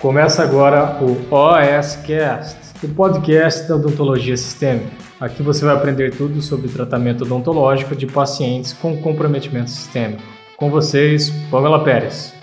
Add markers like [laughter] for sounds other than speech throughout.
Começa agora o OSCast, o podcast da odontologia sistêmica. Aqui você vai aprender tudo sobre tratamento odontológico de pacientes com comprometimento sistêmico. Com vocês, Pamela Pérez.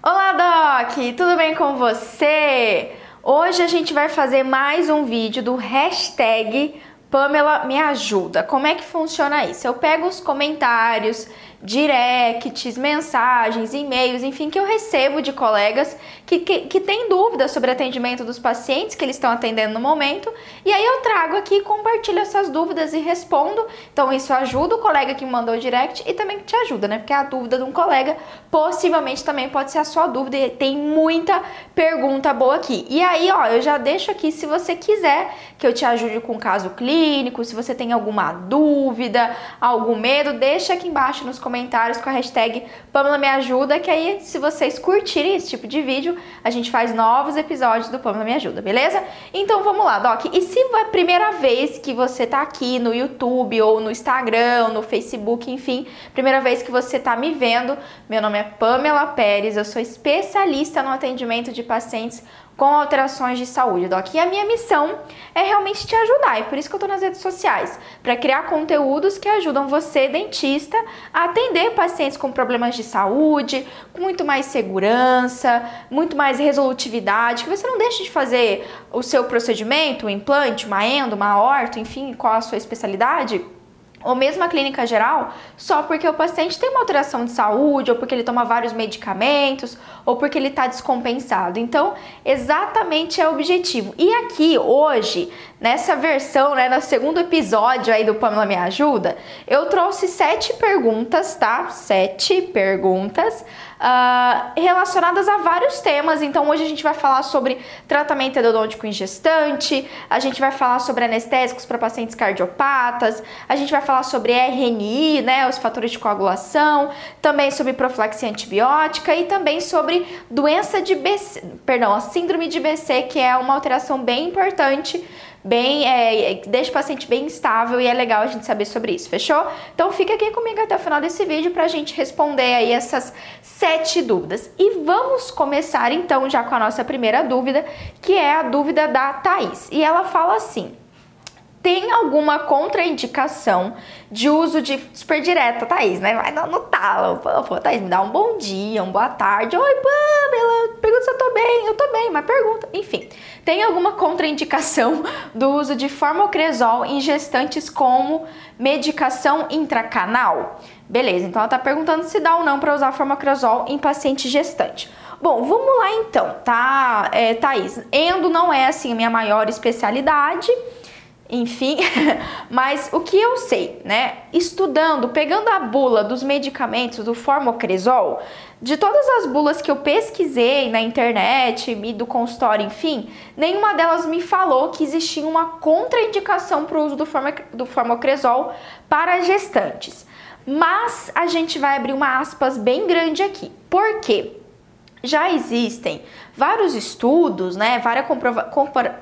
Olá, Doc! Tudo bem com você? Hoje a gente vai fazer mais um vídeo do hashtag Pamela me ajuda. Como é que funciona isso? Eu pego os comentários directs, mensagens, e-mails, enfim, que eu recebo de colegas que, que, que têm dúvidas sobre atendimento dos pacientes que eles estão atendendo no momento, e aí eu trago aqui, compartilho essas dúvidas e respondo. Então isso ajuda o colega que me mandou o direct e também te ajuda, né? Porque a dúvida de um colega possivelmente também pode ser a sua dúvida e tem muita pergunta boa aqui. E aí, ó, eu já deixo aqui se você quiser que eu te ajude com o caso clínico, se você tem alguma dúvida, algum medo, deixa aqui embaixo nos comentários com a hashtag Pamela Me Ajuda, que aí, se vocês curtirem esse tipo de vídeo, a gente faz novos episódios do Pamela Me Ajuda, beleza? Então vamos lá, Doc. E se é a primeira vez que você tá aqui no YouTube ou no Instagram, no Facebook, enfim, primeira vez que você tá me vendo, meu nome é Pamela Pérez, eu sou especialista no atendimento de pacientes com alterações de saúde, Doc. E a minha missão é realmente te ajudar, e por isso que eu tô nas redes sociais, para criar conteúdos que ajudam você, dentista, a atender pacientes com problemas de saúde, com muito mais segurança, muito mais resolutividade, que você não deixe de fazer o seu procedimento, um implante, uma endo, uma horta, enfim, qual a sua especialidade ou mesmo a clínica geral, só porque o paciente tem uma alteração de saúde, ou porque ele toma vários medicamentos, ou porque ele está descompensado. Então, exatamente é o objetivo. E aqui, hoje, nessa versão, né, no segundo episódio aí do Pamela Me Ajuda, eu trouxe sete perguntas, tá? Sete perguntas uh, relacionadas a vários temas. Então, hoje a gente vai falar sobre tratamento endodôntico em gestante, a gente vai falar sobre anestésicos para pacientes cardiopatas, a gente vai falar sobre RNI, né, os fatores de coagulação, também sobre profilaxia antibiótica e também sobre doença de BC, perdão, a síndrome de BC, que é uma alteração bem importante bem, é, deixa o paciente bem estável e é legal a gente saber sobre isso, fechou? Então fica aqui comigo até o final desse vídeo para a gente responder aí essas sete dúvidas. E vamos começar então já com a nossa primeira dúvida, que é a dúvida da Thaís. E ela fala assim tem alguma contraindicação de uso de super direta, Thaís, né? Vai no talo. Pô, Thaís, me dá um bom dia, uma boa tarde. Oi, Pamela, pergunta se eu tô bem. Eu tô bem, mas pergunta. Enfim, tem alguma contraindicação do uso de formocresol em gestantes como medicação intracanal? Beleza, então ela tá perguntando se dá ou não para usar formocresol em paciente gestante. Bom, vamos lá então, tá, é, Thaís? Endo não é assim a minha maior especialidade enfim, [laughs] mas o que eu sei, né? Estudando, pegando a bula dos medicamentos do formocresol, de todas as bulas que eu pesquisei na internet do consultório, enfim, nenhuma delas me falou que existia uma contraindicação para o uso do, do formocresol para gestantes. Mas a gente vai abrir uma aspas bem grande aqui. Por quê? Já existem vários estudos, né, várias comprova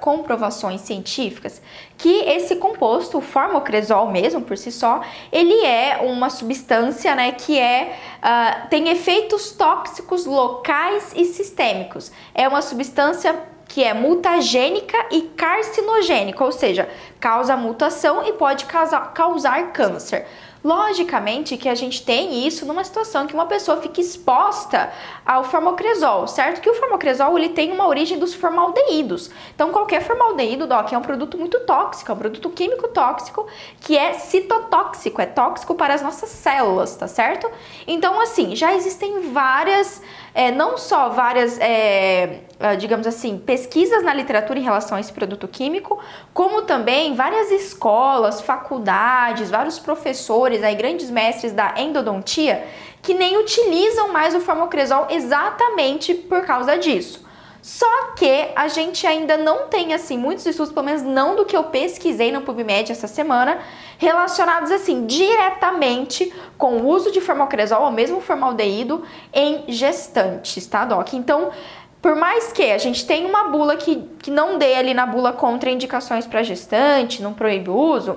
comprovações científicas que esse composto, o formocresol mesmo por si só, ele é uma substância, né, que é uh, tem efeitos tóxicos locais e sistêmicos. É uma substância que é mutagênica e carcinogênica, ou seja, causa mutação e pode causar, causar câncer. Logicamente que a gente tem isso numa situação que uma pessoa fica exposta ao formocresol, certo? Que o formocresol ele tem uma origem dos formaldeídos. Então qualquer formaldeído, doc, é um produto muito tóxico, é um produto químico tóxico que é citotóxico, é tóxico para as nossas células, tá certo? Então assim, já existem várias é, não só várias, é, ah, digamos assim, pesquisas na literatura em relação a esse produto químico, como também várias escolas, faculdades, vários professores, aí, grandes mestres da endodontia, que nem utilizam mais o formocresol exatamente por causa disso. Só que a gente ainda não tem assim muitos estudos, pelo menos não do que eu pesquisei no PubMed essa semana, relacionados assim diretamente com o uso de formocresol ou mesmo formaldeído em gestantes, tá, doc? Então, por mais que a gente tenha uma bula que, que não dê ali na bula contraindicações para gestante, não proíbe o uso,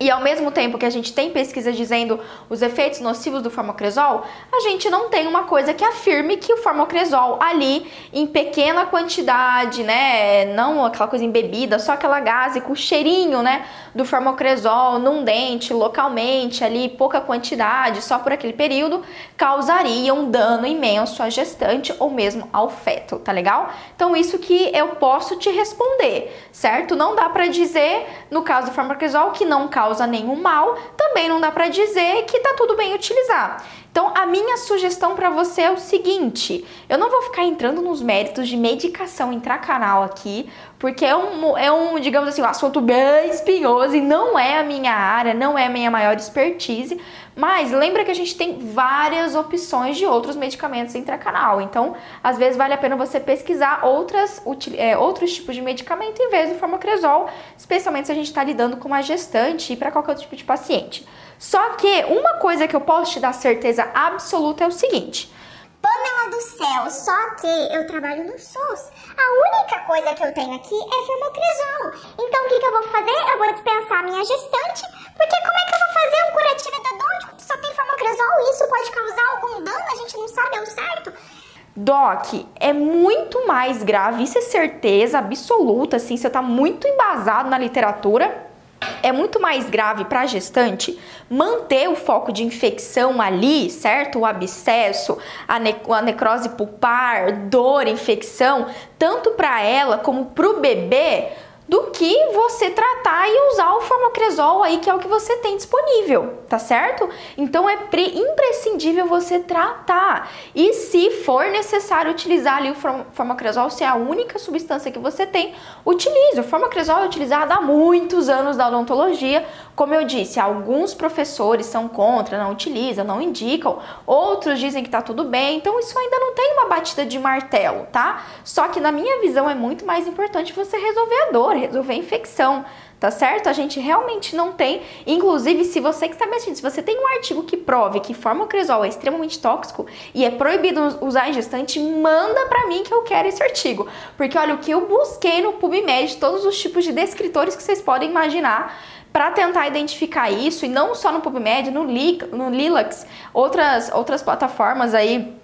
e ao mesmo tempo que a gente tem pesquisas dizendo os efeitos nocivos do formocresol, a gente não tem uma coisa que afirme que o formocresol ali em pequena quantidade, né, não aquela coisa embebida, só aquela gase com cheirinho, né, do formocresol num dente localmente ali, pouca quantidade, só por aquele período, causaria um dano imenso à gestante ou mesmo ao feto, tá legal? Então isso que eu posso te responder, certo? Não dá para dizer no caso do formocresol que não causa causa nenhum mal, também não dá para dizer que tá tudo bem utilizar. Então, a minha sugestão para você é o seguinte: eu não vou ficar entrando nos méritos de medicação intracanal aqui, porque é um, é um, digamos assim, um assunto bem espinhoso e não é a minha área, não é a minha maior expertise. Mas lembra que a gente tem várias opções de outros medicamentos intracanal. Então, às vezes vale a pena você pesquisar outras, é, outros tipos de medicamento em vez do farmacresol, especialmente se a gente está lidando com uma gestante e para qualquer outro tipo de paciente. Só que uma coisa que eu posso te dar certeza absoluta é o seguinte. Pamela do céu, só que eu trabalho no SUS. A única coisa que eu tenho aqui é fermocresol. Então o que, que eu vou fazer? Eu vou dispensar a minha gestante, porque como é que eu vou fazer um curativo endodôntico que só tem fermocresol? Isso pode causar algum dano? A gente não sabe ao certo. Doc, é muito mais grave, isso é certeza absoluta, assim, você tá muito embasado na literatura é muito mais grave para a gestante manter o foco de infecção ali, certo? O abscesso, a, ne a necrose pulpar, dor, infecção, tanto para ela como para o bebê do que você tratar e usar o formocresol aí, que é o que você tem disponível, tá certo? Então é imprescindível você tratar. E se for necessário utilizar ali o formocresol, se é a única substância que você tem, utilize. O formocresol é utilizado há muitos anos na odontologia. Como eu disse, alguns professores são contra, não utilizam, não indicam, outros dizem que tá tudo bem. Então isso ainda não tem uma batida de martelo, tá? Só que na minha visão é muito mais importante você resolver a dor resolver a infecção, tá certo? A gente realmente não tem, inclusive se você que está me assistindo, se você tem um artigo que prove que formocresol é extremamente tóxico e é proibido usar em gestante, manda para mim que eu quero esse artigo. Porque olha, o que eu busquei no PubMed, todos os tipos de descritores que vocês podem imaginar, para tentar identificar isso, e não só no PubMed, no, no Lilacs, outras, outras plataformas aí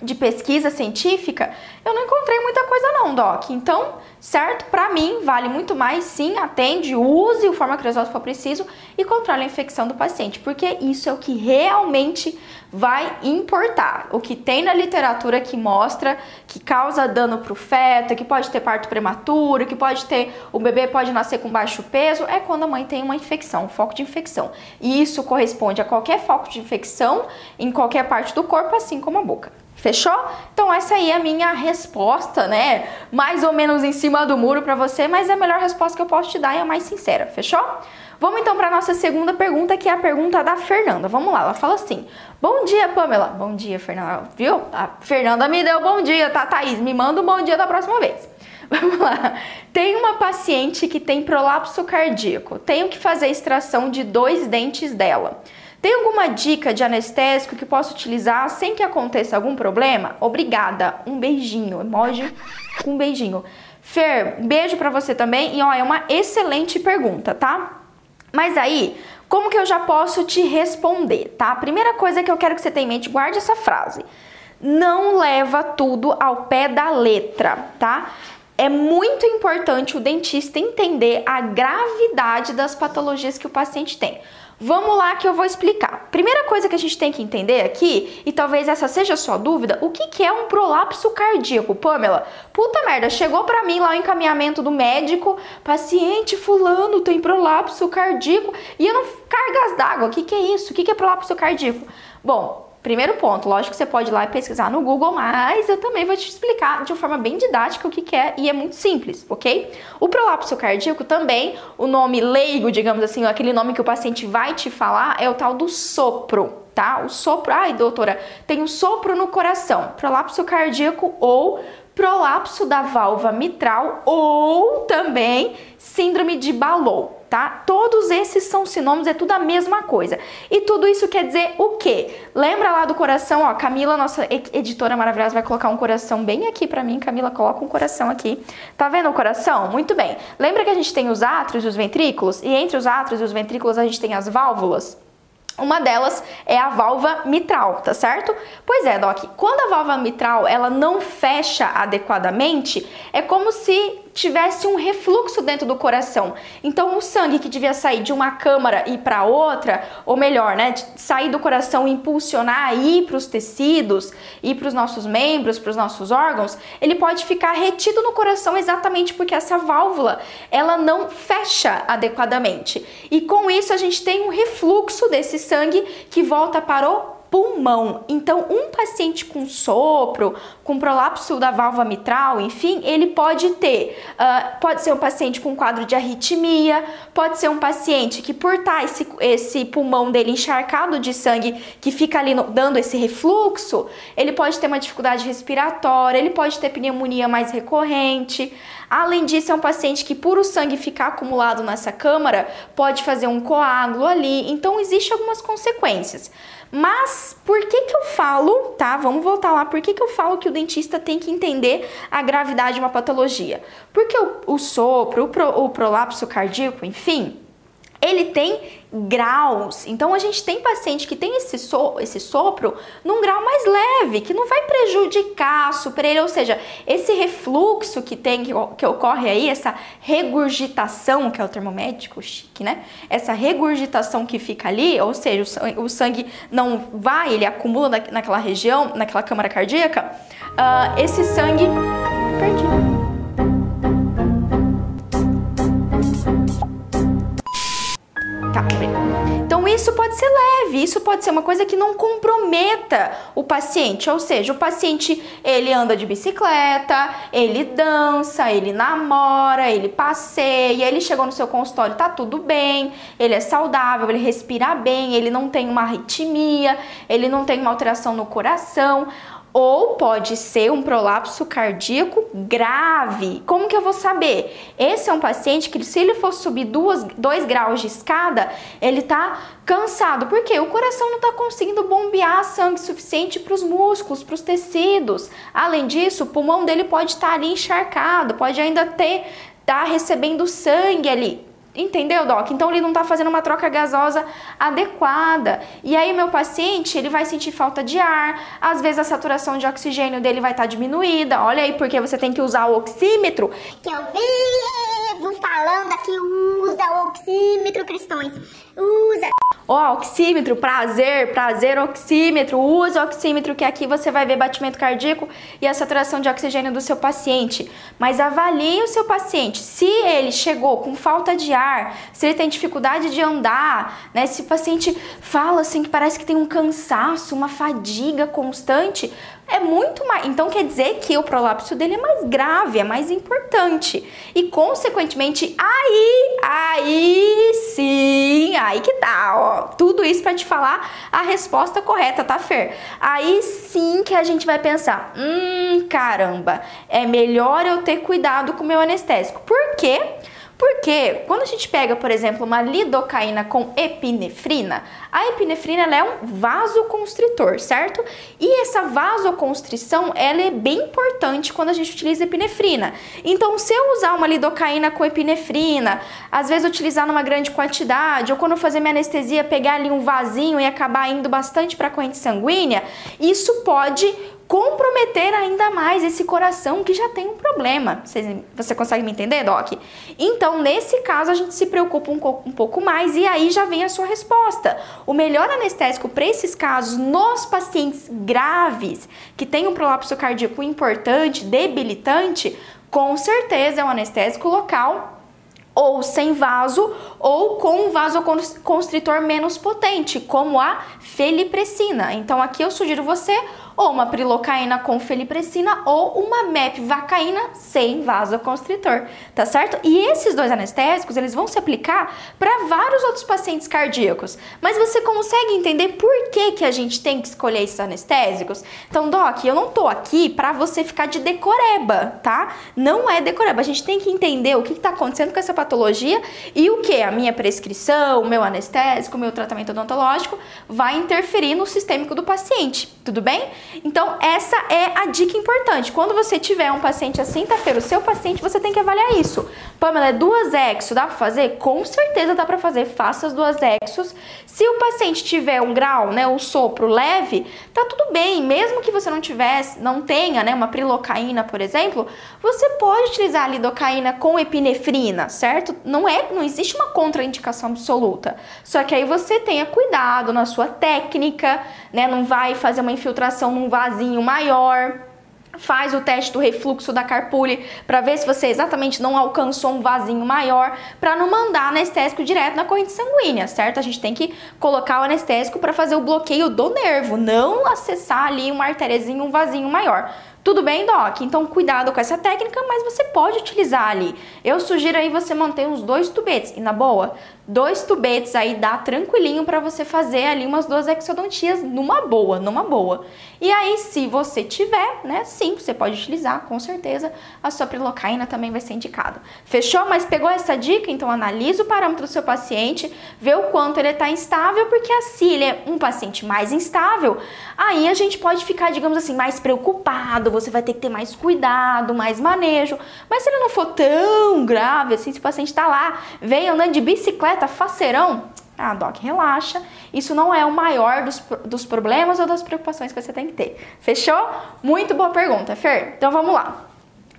de pesquisa científica, eu não encontrei muita coisa não, Doc. Então, certo? Para mim, vale muito mais, sim, atende, use o farmacresol se for preciso e controle a infecção do paciente, porque isso é o que realmente vai importar. O que tem na literatura que mostra que causa dano para o feto, que pode ter parto prematuro, que pode ter, o bebê pode nascer com baixo peso, é quando a mãe tem uma infecção, um foco de infecção. E isso corresponde a qualquer foco de infecção em qualquer parte do corpo, assim como a boca. Fechou? Então essa aí é a minha resposta, né? Mais ou menos em cima do muro para você, mas é a melhor resposta que eu posso te dar e a mais sincera. Fechou? Vamos então para nossa segunda pergunta, que é a pergunta da Fernanda. Vamos lá, ela fala assim: Bom dia, Pamela. Bom dia, Fernanda. Viu? A Fernanda me deu bom dia, tá, Thaís? Me manda um bom dia da próxima vez. [laughs] Vamos lá. Tem uma paciente que tem prolapso cardíaco. Tenho que fazer extração de dois dentes dela. Tem alguma dica de anestésico que posso utilizar sem que aconteça algum problema? Obrigada. Um beijinho. Emoji com um beijinho. Fer, beijo para você também. E ó, é uma excelente pergunta, tá? Mas aí, como que eu já posso te responder, tá? A primeira coisa que eu quero que você tenha em mente, guarde essa frase. Não leva tudo ao pé da letra, tá? É muito importante o dentista entender a gravidade das patologias que o paciente tem. Vamos lá que eu vou explicar. Primeira coisa que a gente tem que entender aqui, e talvez essa seja a sua dúvida, o que, que é um prolapso cardíaco, Pamela? Puta merda, chegou para mim lá o encaminhamento do médico, paciente fulano tem prolapso cardíaco, e eu não cargas d'água, o que, que é isso? O que, que é prolapso cardíaco? Bom, Primeiro ponto, lógico que você pode ir lá e pesquisar no Google, mas eu também vou te explicar de uma forma bem didática o que, é e é muito simples, ok? O prolapso cardíaco também, o nome leigo, digamos assim, aquele nome que o paciente vai te falar é o tal do sopro, tá? O sopro, ai doutora, tem um sopro no coração, prolapso cardíaco ou prolapso da válvula mitral ou também síndrome de Ballow tá? Todos esses são sinônimos, é tudo a mesma coisa. E tudo isso quer dizer o quê? Lembra lá do coração, ó, Camila, nossa editora maravilhosa, vai colocar um coração bem aqui para mim. Camila, coloca um coração aqui. Tá vendo o coração? Muito bem. Lembra que a gente tem os átrios e os ventrículos? E entre os átrios e os ventrículos a gente tem as válvulas? Uma delas é a válvula mitral, tá certo? Pois é, Doc, quando a válvula mitral ela não fecha adequadamente, é como se tivesse um refluxo dentro do coração. Então, o sangue que devia sair de uma câmara e para outra, ou melhor, né, sair do coração e impulsionar ir para os tecidos, ir para os nossos membros, para os nossos órgãos, ele pode ficar retido no coração exatamente porque essa válvula ela não fecha adequadamente. E com isso a gente tem um refluxo desse sangue que volta para o pulmão. Então, um paciente com sopro, com prolapso da válvula mitral, enfim, ele pode ter, uh, pode ser um paciente com quadro de arritmia, pode ser um paciente que por estar esse, esse pulmão dele encharcado de sangue, que fica ali no, dando esse refluxo, ele pode ter uma dificuldade respiratória, ele pode ter pneumonia mais recorrente. Além disso, é um paciente que por o sangue ficar acumulado nessa câmara, pode fazer um coágulo ali. Então, existem algumas consequências. Mas por que que eu falo, tá? Vamos voltar lá. Por que que eu falo que o dentista tem que entender a gravidade de uma patologia? Porque o, o sopro, o, pro, o prolapso cardíaco, enfim, ele tem graus. Então a gente tem paciente que tem esse, so, esse sopro num grau mais leve, que não vai prejudicar super ele, ou seja, esse refluxo que tem que, que ocorre aí, essa regurgitação, que é o termo médico chique, né? Essa regurgitação que fica ali, ou seja, o sangue, o sangue não vai, ele acumula na, naquela região, naquela câmara cardíaca, uh, esse sangue perdi. Isso pode ser leve, isso pode ser uma coisa que não comprometa o paciente, ou seja, o paciente ele anda de bicicleta, ele dança, ele namora, ele passeia, ele chegou no seu consultório, tá tudo bem, ele é saudável, ele respira bem, ele não tem uma arritmia, ele não tem uma alteração no coração ou pode ser um prolapso cardíaco grave. Como que eu vou saber? Esse é um paciente que, se ele for subir duas, dois graus de escada, ele tá cansado, porque o coração não está conseguindo bombear sangue suficiente para os músculos, para os tecidos. Além disso, o pulmão dele pode estar tá ali encharcado, pode ainda ter tá recebendo sangue ali. Entendeu, Doc? Então ele não está fazendo uma troca gasosa adequada. E aí meu paciente, ele vai sentir falta de ar, às vezes a saturação de oxigênio dele vai estar tá diminuída. Olha aí porque você tem que usar o oxímetro. Que eu vivo falando aqui, usa o oxímetro, cristões. Usa. Oh, oxímetro, prazer, prazer, oxímetro. Use o oxímetro que aqui você vai ver batimento cardíaco e a saturação de oxigênio do seu paciente. Mas avalie o seu paciente. Se ele chegou com falta de ar, se ele tem dificuldade de andar, né? Se o paciente fala assim que parece que tem um cansaço, uma fadiga constante, é muito mais. Então quer dizer que o prolapso dele é mais grave, é mais importante. E consequentemente, aí, aí sim, aí que tá, ó. Tudo isso para te falar a resposta correta, tá, Fer? Aí sim que a gente vai pensar: hum, caramba, é melhor eu ter cuidado com o meu anestésico. Por quê? Porque quando a gente pega, por exemplo, uma lidocaína com epinefrina, a epinefrina é um vasoconstritor, certo? E essa vasoconstrição, ela é bem importante quando a gente utiliza epinefrina. Então, se eu usar uma lidocaína com epinefrina, às vezes utilizar numa grande quantidade, ou quando eu fazer minha anestesia, pegar ali um vasinho e acabar indo bastante para a corrente sanguínea, isso pode comprometer ainda mais esse coração que já tem um problema. Você, você consegue me entender, Doc? Então, nesse caso, a gente se preocupa um, um pouco mais e aí já vem a sua resposta. O melhor anestésico para esses casos, nos pacientes graves, que têm um prolapso cardíaco importante, debilitante, com certeza é um anestésico local ou sem vaso ou com um vasoconstritor menos potente, como a felipressina. Então aqui eu sugiro você ou uma prilocaína com felipressina ou uma mepvacaína sem vasoconstritor, tá certo? E esses dois anestésicos, eles vão se aplicar para vários outros pacientes cardíacos. Mas você consegue entender por que que a gente tem que escolher esses anestésicos? Então, doc, eu não tô aqui para você ficar de decoreba, tá? Não é decoreba. A gente tem que entender o que está acontecendo com essa patologia e o que a minha prescrição, meu anestésico, meu tratamento odontológico vai interferir no sistêmico do paciente, tudo bem? Então, essa é a dica importante. Quando você tiver um paciente assim, tá feio, o seu paciente, você tem que avaliar isso. Pamela, é duas exo, dá pra fazer? Com certeza dá pra fazer, faça as duas exos. Se o paciente tiver um grau, né, um sopro leve, tá tudo bem. Mesmo que você não tivesse, não tenha, né, uma prilocaína, por exemplo, você pode utilizar a lidocaína com epinefrina, certo? Não é, não existe uma contraindicação absoluta. Só que aí você tenha cuidado na sua técnica, né, não vai fazer uma infiltração num vasinho maior faz o teste do refluxo da carpule para ver se você exatamente não alcançou um vasinho maior, para não mandar anestésico direto na corrente sanguínea, certo? A gente tem que colocar o anestésico para fazer o bloqueio do nervo, não acessar ali uma artériazinha, um vasinho maior. Tudo bem, Doc? Então cuidado com essa técnica, mas você pode utilizar ali. Eu sugiro aí você manter uns dois tubetes. E na boa, dois tubetes aí dá tranquilinho para você fazer ali umas duas exodontias numa boa, numa boa. E aí, se você tiver, né, sim, você pode utilizar, com certeza, a sua prilocaína também vai ser indicada. Fechou? Mas pegou essa dica? Então analisa o parâmetro do seu paciente, vê o quanto ele está instável, porque assim, ele é um paciente mais instável, aí a gente pode ficar, digamos assim, mais preocupado, você vai ter que ter mais cuidado, mais manejo. Mas se ele não for tão grave assim, se o paciente está lá, vem andando de bicicleta, faceirão, ah, Doc, relaxa. Isso não é o maior dos, dos problemas ou das preocupações que você tem que ter. Fechou? Muito boa pergunta, Fer. Então vamos lá.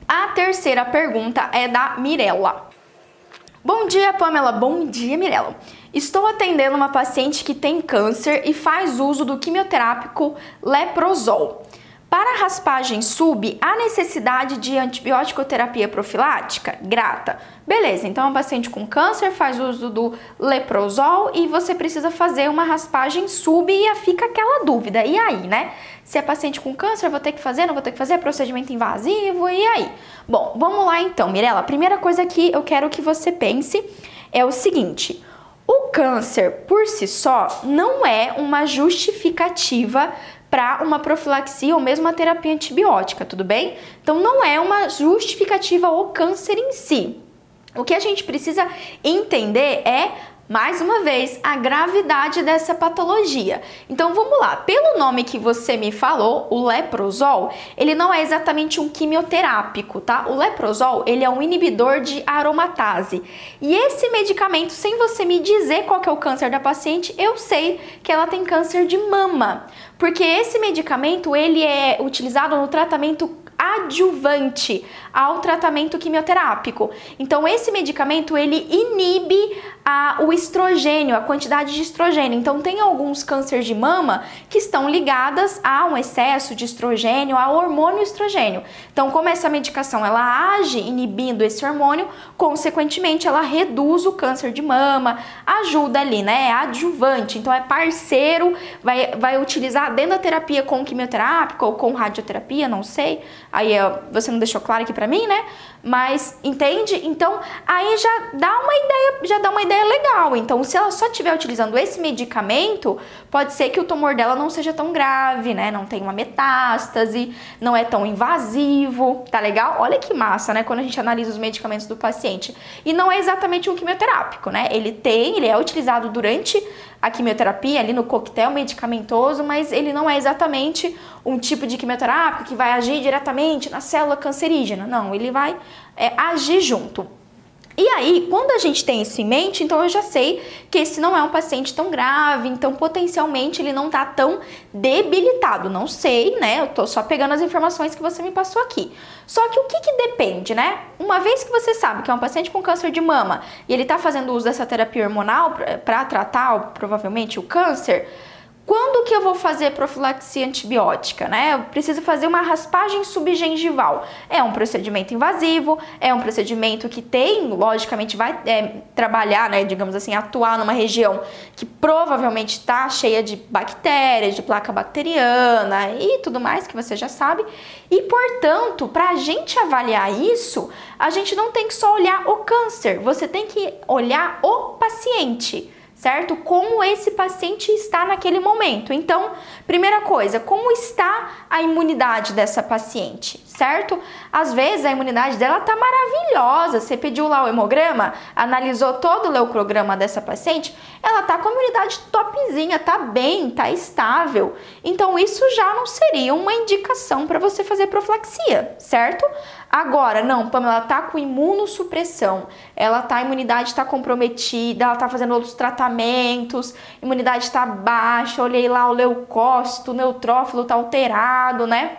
A terceira pergunta é da Mirella. Bom dia, Pamela. Bom dia, Mirella. Estou atendendo uma paciente que tem câncer e faz uso do quimioterápico leprozol. Para raspagem sub, há necessidade de antibiótico terapia profilática? Grata. Beleza, então um paciente com câncer faz uso do leprozol e você precisa fazer uma raspagem sub e fica aquela dúvida. E aí, né? Se é paciente com câncer, vou ter que fazer, não vou ter que fazer, procedimento invasivo, e aí? Bom, vamos lá então, Mirella. A primeira coisa que eu quero que você pense é o seguinte: o câncer por si só não é uma justificativa para uma profilaxia ou mesmo uma terapia antibiótica, tudo bem? Então não é uma justificativa ao câncer em si. O que a gente precisa entender é mais uma vez, a gravidade dessa patologia. Então vamos lá, pelo nome que você me falou, o leprozol, ele não é exatamente um quimioterápico, tá? O leprozol, ele é um inibidor de aromatase. E esse medicamento, sem você me dizer qual é o câncer da paciente, eu sei que ela tem câncer de mama, porque esse medicamento, ele é utilizado no tratamento adjuvante ao tratamento quimioterápico. Então esse medicamento ele inibe a, o estrogênio, a quantidade de estrogênio. Então tem alguns cânceres de mama que estão ligadas a um excesso de estrogênio, ao hormônio estrogênio. Então como essa medicação ela age inibindo esse hormônio, consequentemente ela reduz o câncer de mama, ajuda ali, né? É adjuvante. Então é parceiro, vai, vai utilizar dentro da terapia com quimioterápico ou com radioterapia, não sei. Aí você não deixou claro aqui para mim, né? Mas entende? Então aí já dá uma ideia, já dá uma ideia legal. Então, se ela só estiver utilizando esse medicamento, pode ser que o tumor dela não seja tão grave, né? Não tem uma metástase, não é tão invasivo, tá legal? Olha que massa, né? Quando a gente analisa os medicamentos do paciente. E não é exatamente um quimioterápico, né? Ele tem, ele é utilizado durante a quimioterapia ali no coquetel medicamentoso, mas ele não é exatamente um tipo de quimioterápico que vai agir diretamente na célula cancerígena. Não, ele vai é, agir junto. E aí, quando a gente tem isso em mente, então eu já sei que esse não é um paciente tão grave, então potencialmente ele não tá tão debilitado. Não sei, né? Eu tô só pegando as informações que você me passou aqui. Só que o que, que depende, né? Uma vez que você sabe que é um paciente com câncer de mama e ele tá fazendo uso dessa terapia hormonal para tratar provavelmente o câncer, Quando que eu vou fazer profilaxia antibiótica, né? Eu preciso fazer uma raspagem subgengival. É um procedimento invasivo, é um procedimento que tem, logicamente, vai é, trabalhar, né, digamos assim, atuar numa região que provavelmente está cheia de bactérias, de placa bacteriana e tudo mais que você já sabe. E, portanto, para a gente avaliar isso, a gente não tem que só olhar o câncer, você tem que olhar o paciente certo? Como esse paciente está naquele momento. Então, primeira coisa, como está a imunidade dessa paciente, certo? Às vezes a imunidade dela tá maravilhosa. Você pediu lá o hemograma, analisou todo o leucrograma dessa paciente, ela tá com a imunidade topzinha, tá bem, tá estável. Então, isso já não seria uma indicação para você fazer profilaxia, certo? Agora, não, Pamela, ela tá com imunossupressão, ela tá, a imunidade está comprometida, ela tá fazendo outros tratamentos, imunidade está baixa, olhei lá o leucócito, o neutrófilo tá alterado, né?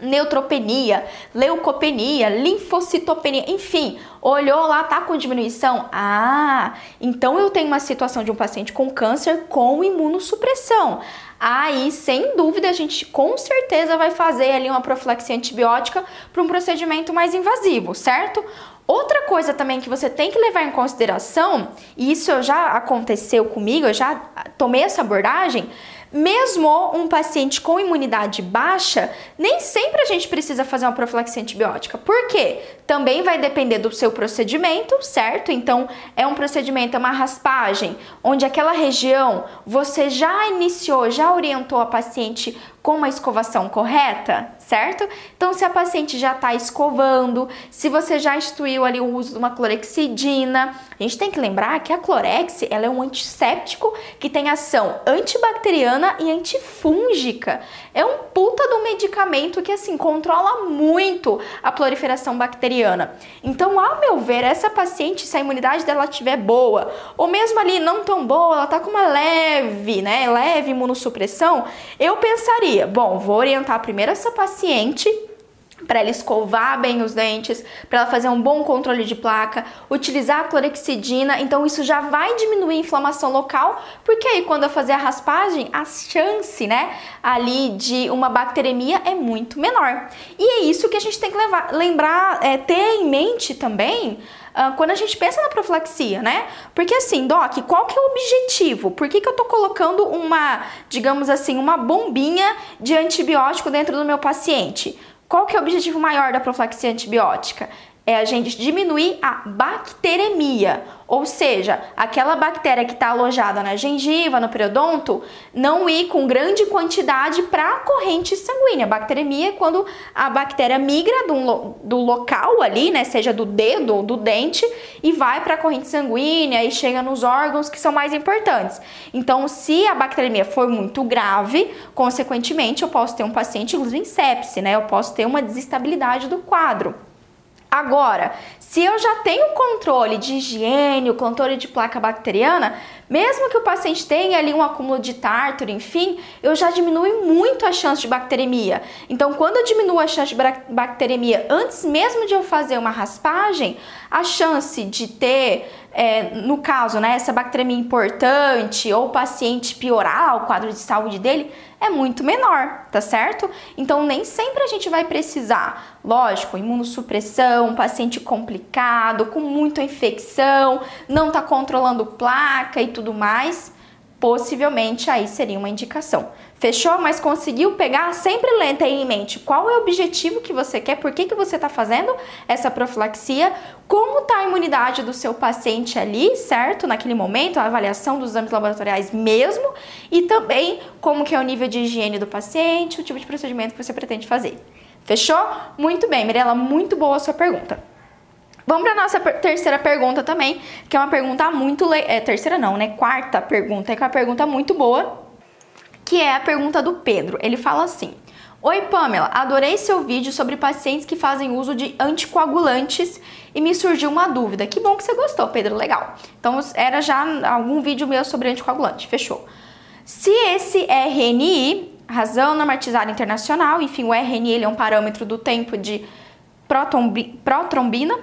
neutropenia, leucopenia, linfocitopenia, enfim, olhou lá, tá com diminuição? Ah, então eu tenho uma situação de um paciente com câncer com imunossupressão aí sem dúvida a gente com certeza vai fazer ali uma profilaxia antibiótica para um procedimento mais invasivo, certo? Outra coisa também que você tem que levar em consideração, e isso já aconteceu comigo, eu já tomei essa abordagem, mesmo um paciente com imunidade baixa, nem sempre a gente precisa fazer uma profilaxia antibiótica. Por quê? Também vai depender do seu procedimento, certo? Então, é um procedimento, é uma raspagem, onde aquela região você já iniciou, já orientou a paciente com uma escovação correta, certo? Então, se a paciente já está escovando, se você já instituiu ali o uso de uma clorexidina, a gente tem que lembrar que a clorex ela é um antisséptico que tem ação antibacteriana e antifúngica. É um puta do medicamento que assim controla muito a proliferação bacteriana. Então, ao meu ver, essa paciente, se a imunidade dela estiver boa, ou mesmo ali não tão boa, ela tá com uma leve, né, leve imunossupressão, eu pensaria, bom, vou orientar primeiro essa paciente para ela escovar bem os dentes, para ela fazer um bom controle de placa, utilizar a clorexidina, então isso já vai diminuir a inflamação local, porque aí quando eu fazer a raspagem, a chance, né, ali de uma bacteremia é muito menor. E é isso que a gente tem que levar, lembrar, é, ter em mente também Uh, quando a gente pensa na profilaxia, né? Porque assim, Doc, qual que é o objetivo? Por que, que eu tô colocando uma, digamos assim, uma bombinha de antibiótico dentro do meu paciente? Qual que é o objetivo maior da profilaxia antibiótica? É a gente diminuir a bacteremia, ou seja, aquela bactéria que está alojada na gengiva, no periodonto, não ir com grande quantidade para a corrente sanguínea. Bacteremia é quando a bactéria migra do, do local ali, né, seja do dedo ou do dente, e vai para a corrente sanguínea e chega nos órgãos que são mais importantes. Então, se a bacteremia for muito grave, consequentemente, eu posso ter um paciente, inclusive em sepse, né? Eu posso ter uma desestabilidade do quadro. Agora, se eu já tenho controle de higiene, o controle de placa bacteriana, mesmo que o paciente tenha ali um acúmulo de tártaro, enfim, eu já diminui muito a chance de bacteremia. Então, quando eu diminuo a chance de bacteremia antes mesmo de eu fazer uma raspagem, a chance de ter é, no caso, né, essa bacteremia importante ou o paciente piorar o quadro de saúde dele é muito menor, tá certo? Então nem sempre a gente vai precisar, lógico, imunossupressão, paciente complicado, com muita infecção, não tá controlando placa e tudo mais, possivelmente aí seria uma indicação. Fechou? Mas conseguiu pegar? Sempre lenta em mente qual é o objetivo que você quer, por que, que você está fazendo essa profilaxia, como está a imunidade do seu paciente ali, certo? Naquele momento, a avaliação dos exames laboratoriais mesmo, e também como que é o nível de higiene do paciente, o tipo de procedimento que você pretende fazer. Fechou? Muito bem, Mirella, muito boa a sua pergunta. Vamos para nossa terceira pergunta também, que é uma pergunta muito... Le... É, terceira não, né? Quarta pergunta, que é uma pergunta muito boa que é a pergunta do Pedro. Ele fala assim: Oi Pamela, adorei seu vídeo sobre pacientes que fazem uso de anticoagulantes e me surgiu uma dúvida. Que bom que você gostou, Pedro, legal. Então era já algum vídeo meu sobre anticoagulante, fechou. Se esse RNI, razão normatizada internacional, enfim, o RNI ele é um parâmetro do tempo de protrombina,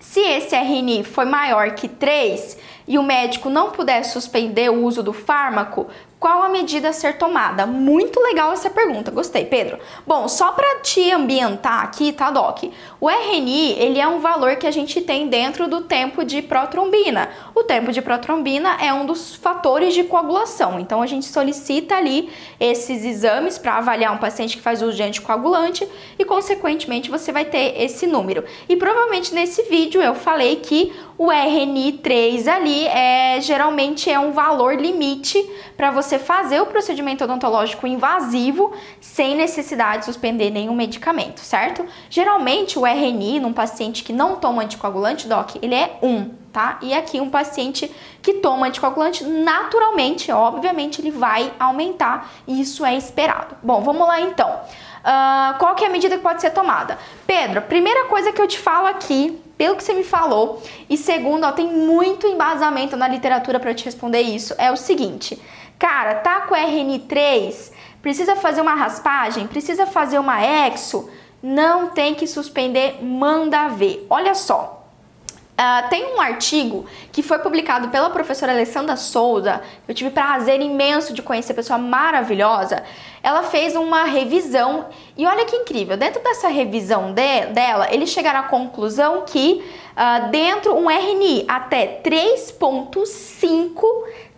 se esse RNI foi maior que 3 e o médico não puder suspender o uso do fármaco, Qual a medida a ser tomada? Muito legal essa pergunta, gostei, Pedro. Bom, só para te ambientar aqui, tá, Doc? O RNI, ele é um valor que a gente tem dentro do tempo de protrombina. O tempo de protrombina é um dos fatores de coagulação, então a gente solicita ali esses exames para avaliar um paciente que faz uso de anticoagulante e, consequentemente, você vai ter esse número. E provavelmente nesse vídeo eu falei que o RNI3 ali é geralmente é um valor limite para você fazer o procedimento odontológico invasivo sem necessidade de suspender nenhum medicamento, certo? Geralmente o RNI num paciente que não toma anticoagulante, doc, ele é 1, tá? E aqui um paciente que toma anticoagulante, naturalmente, obviamente, ele vai aumentar e isso é esperado. Bom, vamos lá então. Uh, qual que é a medida que pode ser tomada? Pedro, primeira coisa que eu te falo aqui pelo que você me falou. E segundo, ó, tem muito embasamento na literatura para te responder isso. É o seguinte, cara, tá com RN3, precisa fazer uma raspagem, precisa fazer uma exo, não tem que suspender, manda ver. Olha só, Uh, tem um artigo que foi publicado pela professora Alessandra Souza. Eu tive prazer imenso de conhecer, pessoa maravilhosa. Ela fez uma revisão e olha que incrível. Dentro dessa revisão de, dela, eles chegaram à conclusão que uh, dentro um RNI até 3.5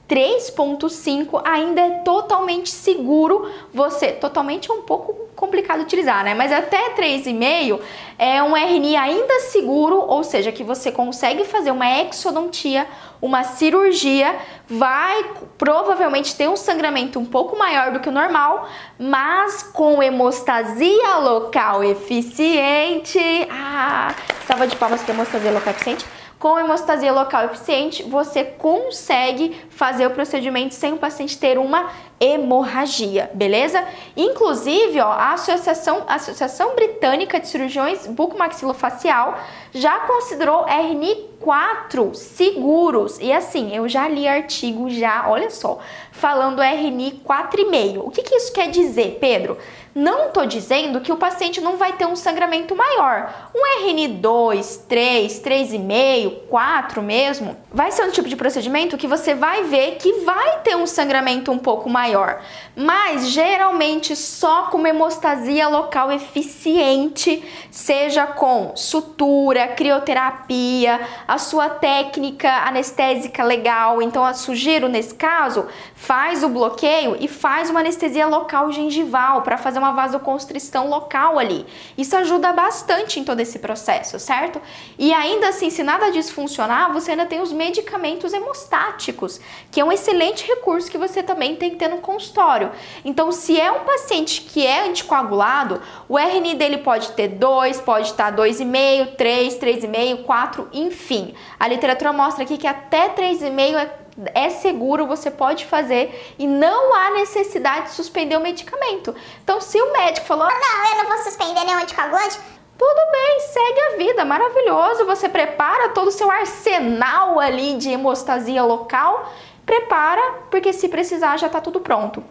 3.5 ainda é totalmente seguro você, totalmente é um pouco complicado utilizar, né? Mas até 3,5 é um RNI ainda seguro, ou seja, que você consegue fazer uma exodontia, uma cirurgia, vai provavelmente ter um sangramento um pouco maior do que o normal, mas com hemostasia local eficiente. Ah, salva de palmas para hemostasia local eficiente com hemostasia local eficiente, você consegue fazer o procedimento sem o paciente ter uma hemorragia, beleza? Inclusive, ó, a Associação, Associação Britânica de Cirurgiões Bucomaxilofacial já considerou RNI4 seguros. E assim, eu já li artigo já, olha só, falando RNI 4,5. O que, que isso quer dizer, Pedro? Não estou dizendo que o paciente não vai ter um sangramento maior. Um RN2, 3, 3,5, 4 mesmo, vai ser um tipo de procedimento que você vai ver que vai ter um sangramento um pouco maior. Mas geralmente só com uma hemostasia local eficiente, seja com sutura, crioterapia, a sua técnica anestésica legal. Então, eu sugiro nesse caso, faz o bloqueio e faz uma anestesia local gengival para fazer uma uma vasoconstrição local ali. Isso ajuda bastante em todo esse processo, certo? E ainda assim, se nada disso funcionar, você ainda tem os medicamentos hemostáticos, que é um excelente recurso que você também tem que ter no consultório. Então, se é um paciente que é anticoagulado, o RNI dele pode ter 2, pode estar 2,5, 3, 3,5, 4, enfim. A literatura mostra aqui que até 3,5 é é seguro, você pode fazer e não há necessidade de suspender o medicamento. Então, se o médico falou: Não, eu não vou suspender nenhum anticoagulante. Tudo bem, segue a vida, maravilhoso. Você prepara todo o seu arsenal ali de hemostasia local, prepara, porque se precisar já tá tudo pronto.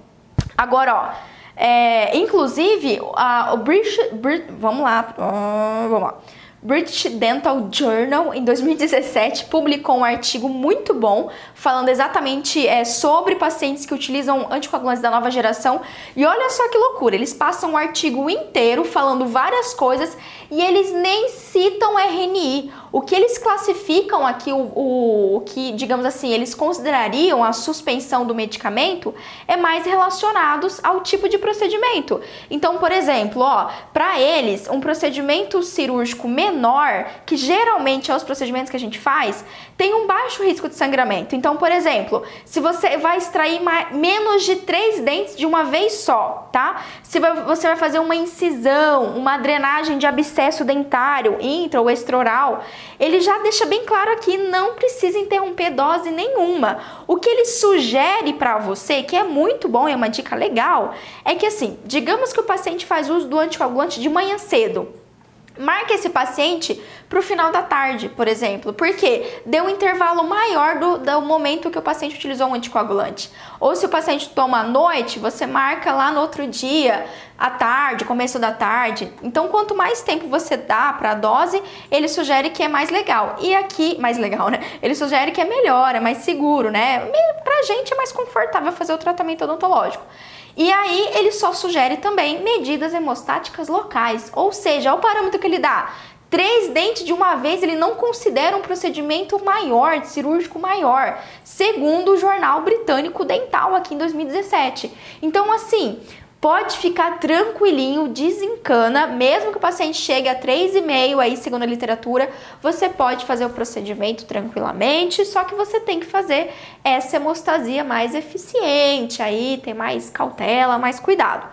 Agora, ó, é, inclusive, a, o British, Brit, vamos lá, uh, vamos lá. British Dental Journal, em 2017, publicou um artigo muito bom falando exatamente é, sobre pacientes que utilizam anticoagulantes da nova geração. E olha só que loucura, eles passam um artigo inteiro falando várias coisas e eles nem citam RNI. O que eles classificam aqui, o, o, o, que, digamos assim, eles considerariam a suspensão do medicamento é mais relacionados ao tipo de procedimento. Então, por exemplo, ó, para eles, um procedimento cirúrgico menor, que geralmente é os procedimentos que a gente faz, tem um baixo risco de sangramento. Então, por exemplo, se você vai extrair menos de três dentes de uma vez só, tá? Se você vai fazer uma incisão, uma drenagem de abscesso dentário, intra ou extraoral, ele já deixa bem claro aqui, não precisa interromper dose nenhuma. O que ele sugere para você, que é muito bom, é uma dica legal, é que assim, digamos que o paciente faz uso do anticoagulante de manhã cedo. Marque esse paciente para o final da tarde, por exemplo, porque deu um intervalo maior do, do momento que o paciente utilizou um anticoagulante. Ou se o paciente toma à noite, você marca lá no outro dia, à tarde, começo da tarde. Então, quanto mais tempo você dá para a dose, ele sugere que é mais legal. E aqui, mais legal, né? Ele sugere que é melhor, é mais seguro, né? Pra gente é mais confortável fazer o tratamento odontológico. E aí ele só sugere também medidas hemostáticas locais, ou seja, o parâmetro que ele dá. Três dentes de uma vez ele não considera um procedimento maior, cirúrgico maior, segundo o jornal britânico dental aqui em 2017. Então, assim, pode ficar tranquilinho, desencana, mesmo que o paciente chegue a 3,5 aí, segundo a literatura, você pode fazer o procedimento tranquilamente, só que você tem que fazer essa hemostasia mais eficiente, aí tem mais cautela, mais cuidado.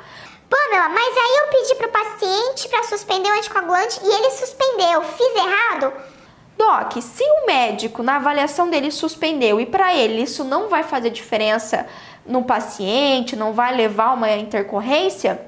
Pamela, mas aí eu pedi pro paciente para suspender o anticoagulante e ele suspendeu. Fiz errado? Doc, se o médico na avaliação dele suspendeu e para ele isso não vai fazer diferença no paciente, não vai levar uma intercorrência,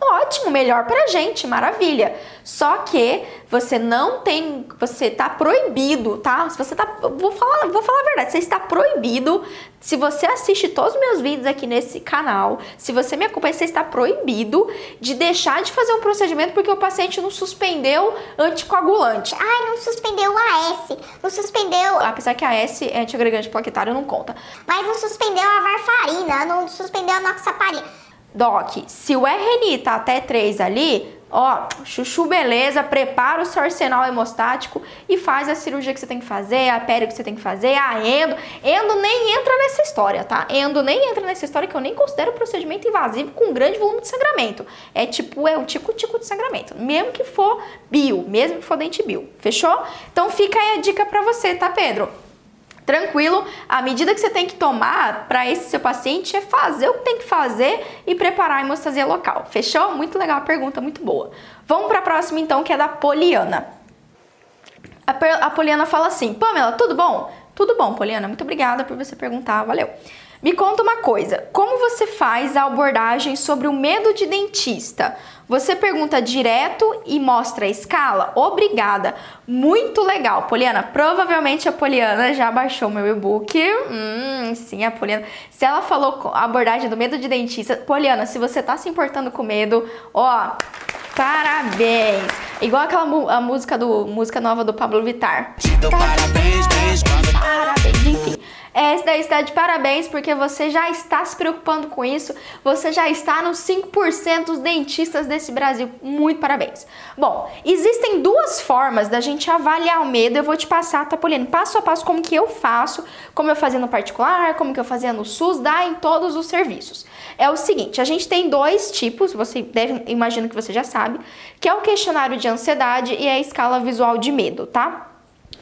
ótimo, melhor pra gente, maravilha. Só que você não tem, você tá proibido, tá? Se você tá, vou falar, vou falar a verdade, você está proibido. Se você assiste todos os meus vídeos aqui nesse canal, se você me acompanha, você está proibido de deixar de fazer um procedimento porque o paciente não suspendeu anticoagulante. Ai, não suspendeu o AS, não suspendeu. Apesar que a AS é antiagregante plaquetário, não conta. Mas não suspendeu a varfarina, não suspendeu a noxaparina. Doc, se o RNI tá até 3 ali, ó, chuchu beleza, prepara o seu arsenal hemostático e faz a cirurgia que você tem que fazer, a pério que você tem que fazer, a endo. Endo nem entra nessa história, tá? Endo nem entra nessa história que eu nem considero procedimento invasivo com grande volume de sangramento. É tipo, é um tico-tico de sangramento, mesmo que for bio, mesmo que for dente bio, fechou? Então fica aí a dica pra você, tá, Pedro? Tranquilo. A medida que você tem que tomar para esse seu paciente é fazer o que tem que fazer e preparar a hemostasia local. Fechou? Muito legal a pergunta, muito boa. Vamos para a próxima então, que é da Poliana. A, a Poliana fala assim: Pamela, tudo bom? Tudo bom, Poliana. Muito obrigada por você perguntar, valeu. Me conta uma coisa, como você faz a abordagem sobre o medo de dentista? Você pergunta direto e mostra a escala? Obrigada. Muito legal, Poliana. Provavelmente a Poliana já baixou meu e-book. Hum, sim, a Poliana. Se ela falou a abordagem do medo de dentista, Poliana, se você tá se importando com medo, ó, parabéns. Igual aquela a música do música nova do Pablo Vittar. Parabéns, parabéns, parabéns. Enfim. Esse daí está de parabéns porque você já está se preocupando com isso, você já está nos 5% dos dentistas desse Brasil. Muito parabéns. Bom, existem duas formas da gente avaliar o medo. Eu vou te passar, Tapolino, passo a passo como que eu faço, como eu fazia no particular, como que eu fazia no SUS, dá em todos os serviços. É o seguinte, a gente tem dois tipos, você deve, imagino que você já sabe, que é o questionário de ansiedade e a escala visual de medo, tá?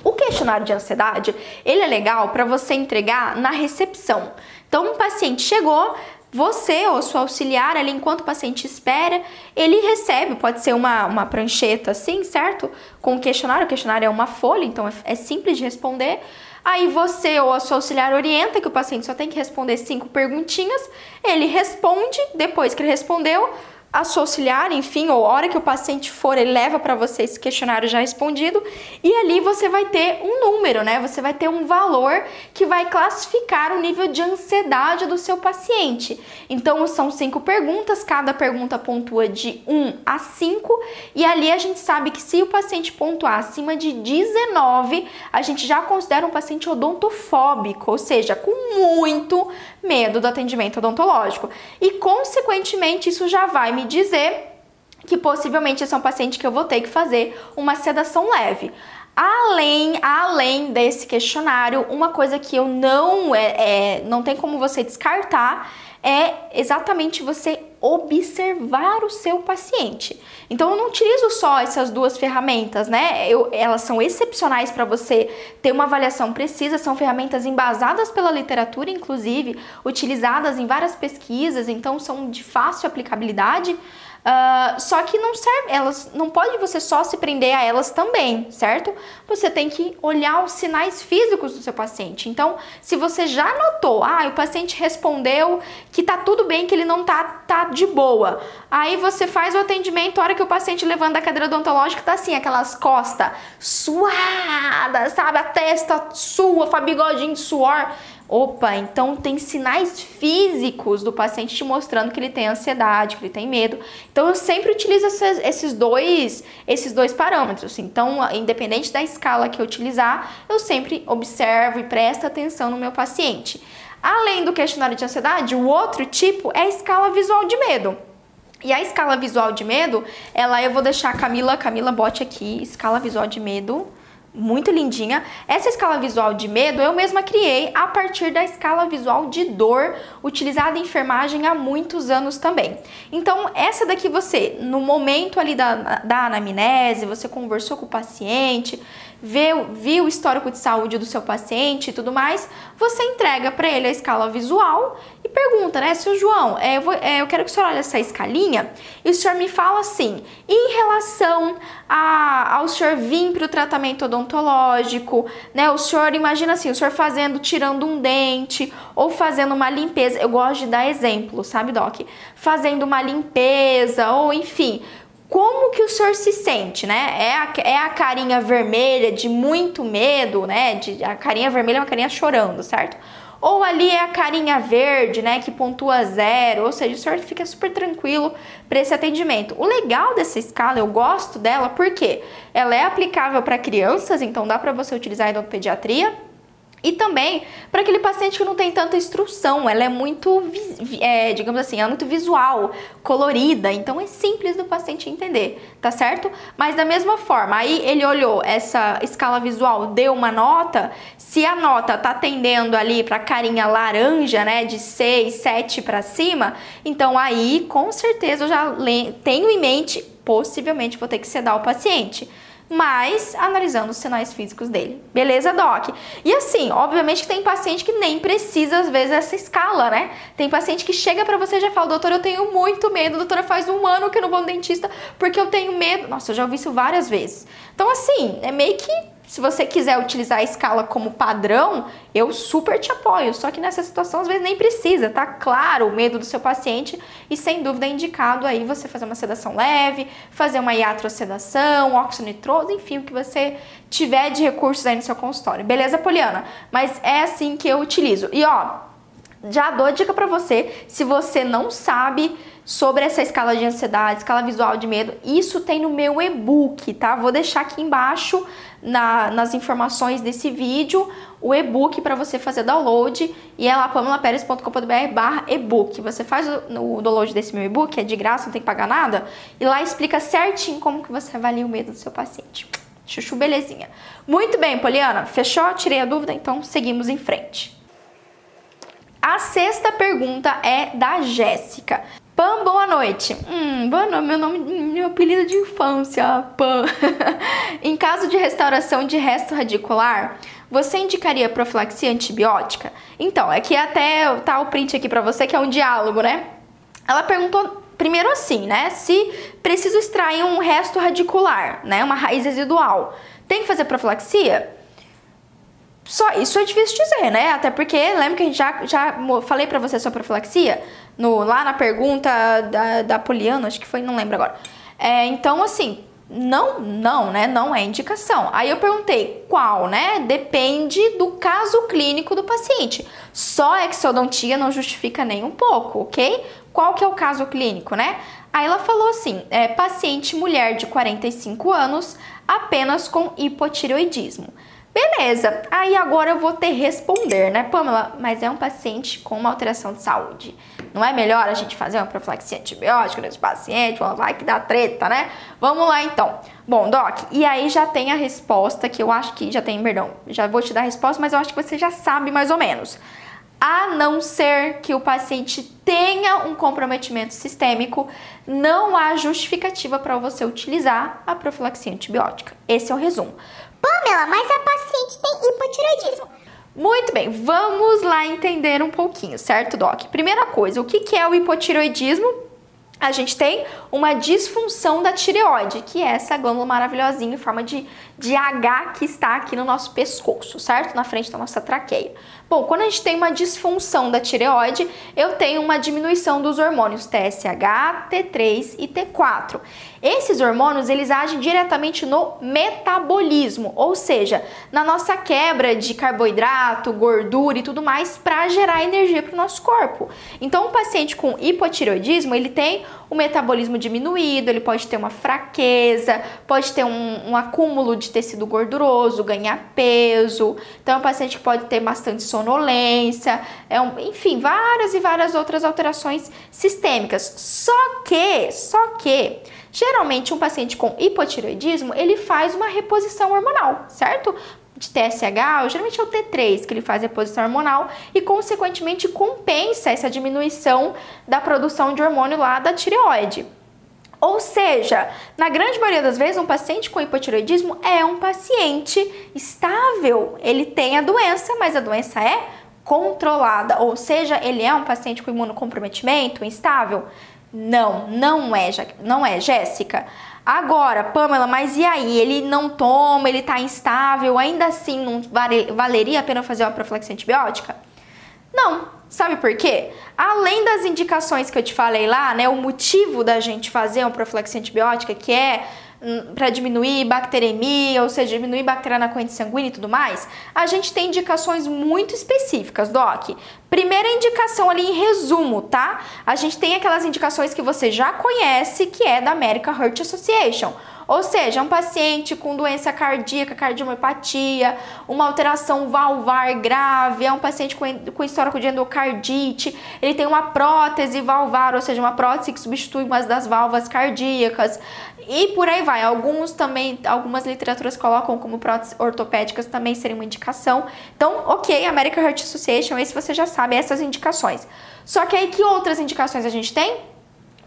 O questionário de ansiedade, ele é legal para você entregar na recepção. Então, um paciente chegou, você ou sua auxiliar ali, enquanto o paciente espera, ele recebe, pode ser uma, uma prancheta assim, certo? Com o questionário, o questionário é uma folha, então é, é simples de responder. Aí você ou a sua auxiliar orienta que o paciente só tem que responder cinco perguntinhas, ele responde, depois que ele respondeu, a sua auxiliar, enfim, ou a hora que o paciente for, ele leva para você esse questionário já respondido e ali você vai ter um número, né? Você vai ter um valor que vai classificar o nível de ansiedade do seu paciente. Então, são cinco perguntas, cada pergunta pontua de 1 a 5 e ali a gente sabe que se o paciente pontuar acima de 19, a gente já considera um paciente odontofóbico, ou seja, com muito medo do atendimento odontológico. E, consequentemente, isso já vai me dizer que possivelmente esse é um paciente que eu vou ter que fazer uma sedação leve. Além, além desse questionário, uma coisa que eu não é, é não tem como você descartar é exatamente você observar o seu paciente. Então eu não utilizo só essas duas ferramentas, né? Eu, elas são excepcionais para você ter uma avaliação precisa, são ferramentas embasadas pela literatura, inclusive, utilizadas em várias pesquisas, então são de fácil aplicabilidade. Uh, só que não serve, elas não pode você só se prender a elas também, certo? Você tem que olhar os sinais físicos do seu paciente. Então, se você já notou, ah, o paciente respondeu que tá tudo bem, que ele não tá, tá de boa. Aí você faz o atendimento, a hora que o paciente levanta da cadeira odontológica, tá assim, aquelas costas suadas, sabe? A testa sua, com bigodinho de suor. Opa, então tem sinais físicos do paciente te mostrando que ele tem ansiedade, que ele tem medo. Então eu sempre utilizo esses dois, esses dois parâmetros. Então, independente da escala que eu utilizar, eu sempre observo e presto atenção no meu paciente. Além do questionário de ansiedade, o outro tipo é a escala visual de medo. E a escala visual de medo, ela eu vou deixar a Camila, Camila bote aqui, escala visual de medo muito lindinha. Essa escala visual de medo eu mesma criei a partir da escala visual de dor, utilizada em enfermagem há muitos anos também. Então, essa daqui você, no momento ali da, da anamnese, você conversou com o paciente, viu, viu o histórico de saúde do seu paciente e tudo mais, você entrega para ele a escala visual e pergunta, né, seu João, é, eu, vou, é, eu quero que o senhor olhe essa escalinha e o senhor me fala assim, em relação a, ao senhor vir para o tratamento odontológico, né, o senhor, imagina assim, o senhor fazendo, tirando um dente ou fazendo uma limpeza, eu gosto de dar exemplo, sabe, Doc? Fazendo uma limpeza ou enfim, como que o senhor se sente, né? É a, é a carinha vermelha de muito medo, né? De, a carinha vermelha é uma carinha chorando, certo? Ou ali é a carinha verde, né, que pontua zero, ou seja, o senhor fica super tranquilo para esse atendimento. O legal dessa escala, eu gosto dela porque ela é aplicável para crianças, então dá para você utilizar em pediatria e também para aquele paciente que não tem tanta instrução, ela é muito, é, digamos assim, é muito visual, colorida, então é simples do paciente entender, tá certo? Mas da mesma forma, aí ele olhou essa escala visual, deu uma nota, se a nota tá tendendo ali para carinha laranja, né, de 6, 7 para cima, então aí com certeza eu já tenho em mente, possivelmente vou ter que sedar o paciente mas analisando os sinais físicos dele. Beleza, Doc? E assim, obviamente que tem paciente que nem precisa, às vezes, essa escala, né? Tem paciente que chega para você e já fala, doutor, eu tenho muito medo, doutora, faz um ano que eu não vou no dentista porque eu tenho medo. Nossa, eu já ouvi isso várias vezes. Então, assim, é meio que se você quiser utilizar a escala como padrão, eu super te apoio. Só que nessa situação, às vezes, nem precisa, tá claro o medo do seu paciente e sem dúvida é indicado aí você fazer uma sedação leve, fazer uma iatrosedação, óxido enfim, o que você tiver de recursos aí no seu consultório. Beleza, Poliana? Mas é assim que eu utilizo. E ó, já dou dica para você, se você não sabe sobre essa escala de ansiedade, escala visual de medo, isso tem no meu e-book, tá? Vou deixar aqui embaixo na, nas informações desse vídeo o e-book para você fazer download e é lá pamelaperes.com.br barra e-book. Você faz o, o download desse meu e-book, é de graça, não tem que pagar nada, e lá explica certinho como que você avalia o medo do seu paciente. Chuchu, belezinha. Muito bem, Poliana, fechou? Tirei a dúvida, então seguimos em frente. A sexta pergunta é da Jéssica. Pam, boa noite. Hum, boa noite, meu nome, meu apelido de infância, Pam. [laughs] em caso de restauração de resto radicular, você indicaria profilaxia antibiótica? Então, é que até tá o print aqui para você que é um diálogo, né? Ela perguntou primeiro assim, né? Se preciso extrair um resto radicular, né? Uma raiz residual, tem que fazer profilaxia? Só isso é difícil dizer, né? Até porque, lembra que a gente já, já falei para você sobre profilaxia? No, lá na pergunta da, da Poliana, acho que foi, não lembro agora. É, então, assim, não, não, né? Não é indicação. Aí eu perguntei qual, né? Depende do caso clínico do paciente. Só exodontia não justifica nem um pouco, ok? Qual que é o caso clínico, né? Aí ela falou assim: é, paciente mulher de 45 anos, apenas com hipotireoidismo. Beleza, aí agora eu vou ter responder, né, Pamela? Mas é um paciente com uma alteração de saúde. Não é melhor a gente fazer uma profilaxia antibiótica nesse paciente? Vai que dá treta, né? Vamos lá então. Bom, Doc, e aí já tem a resposta que eu acho que já tem, perdão, já vou te dar a resposta, mas eu acho que você já sabe mais ou menos. A não ser que o paciente tenha um comprometimento sistêmico, não há justificativa para você utilizar a profilaxia antibiótica. Esse é o resumo. Pamela, mas a paciente tem hipotireoidismo. Muito bem, vamos lá entender um pouquinho, certo, Doc? Primeira coisa, o que é o hipotireoidismo? A gente tem uma disfunção da tireoide, que é essa glândula maravilhosinha em forma de, de H que está aqui no nosso pescoço, certo? Na frente da nossa traqueia. Bom, quando a gente tem uma disfunção da tireoide, eu tenho uma diminuição dos hormônios TSH, T3 e T4. Esses hormônios, eles agem diretamente no metabolismo, ou seja, na nossa quebra de carboidrato, gordura e tudo mais para gerar energia para o nosso corpo. Então, um paciente com hipotireoidismo, ele tem o metabolismo diminuído, ele pode ter uma fraqueza, pode ter um, um acúmulo de tecido gorduroso, ganhar peso. Então, é um paciente que pode ter bastante sonolência, é um, enfim, várias e várias outras alterações sistêmicas. Só que, só que, geralmente um paciente com hipotireoidismo, ele faz uma reposição hormonal, certo? de TSH, geralmente é o T3 que ele faz reposição hormonal e consequentemente compensa essa diminuição da produção de hormônio lá da tireoide. Ou seja, na grande maioria das vezes, um paciente com hipotireoidismo é um paciente estável. Ele tem a doença, mas a doença é controlada. Ou seja, ele é um paciente com imunocomprometimento instável? Não, não é, não é, Jéssica. Agora, Pamela, mas e aí? Ele não toma, ele tá instável, ainda assim não valeria a pena fazer uma profilaxia antibiótica? Não, Sabe por quê? Além das indicações que eu te falei lá, né, o motivo da gente fazer uma profilaxia antibiótica, que é hum, para diminuir bacteremia, ou seja, diminuir bactéria na corrente sanguínea e tudo mais, a gente tem indicações muito específicas, Doc. Primeira indicação ali em resumo, tá? A gente tem aquelas indicações que você já conhece, que é da American Heart Association ou seja, um paciente com doença cardíaca, cardiomiopatia, uma alteração valvar grave, é um paciente com, com histórico de endocardite, ele tem uma prótese valvar, ou seja, uma prótese que substitui uma das válvulas cardíacas. E por aí vai. Alguns também, algumas literaturas colocam como próteses ortopédicas também seria uma indicação. Então, ok, American Heart Association, esse você já sabe, essas indicações. Só que aí que outras indicações a gente tem?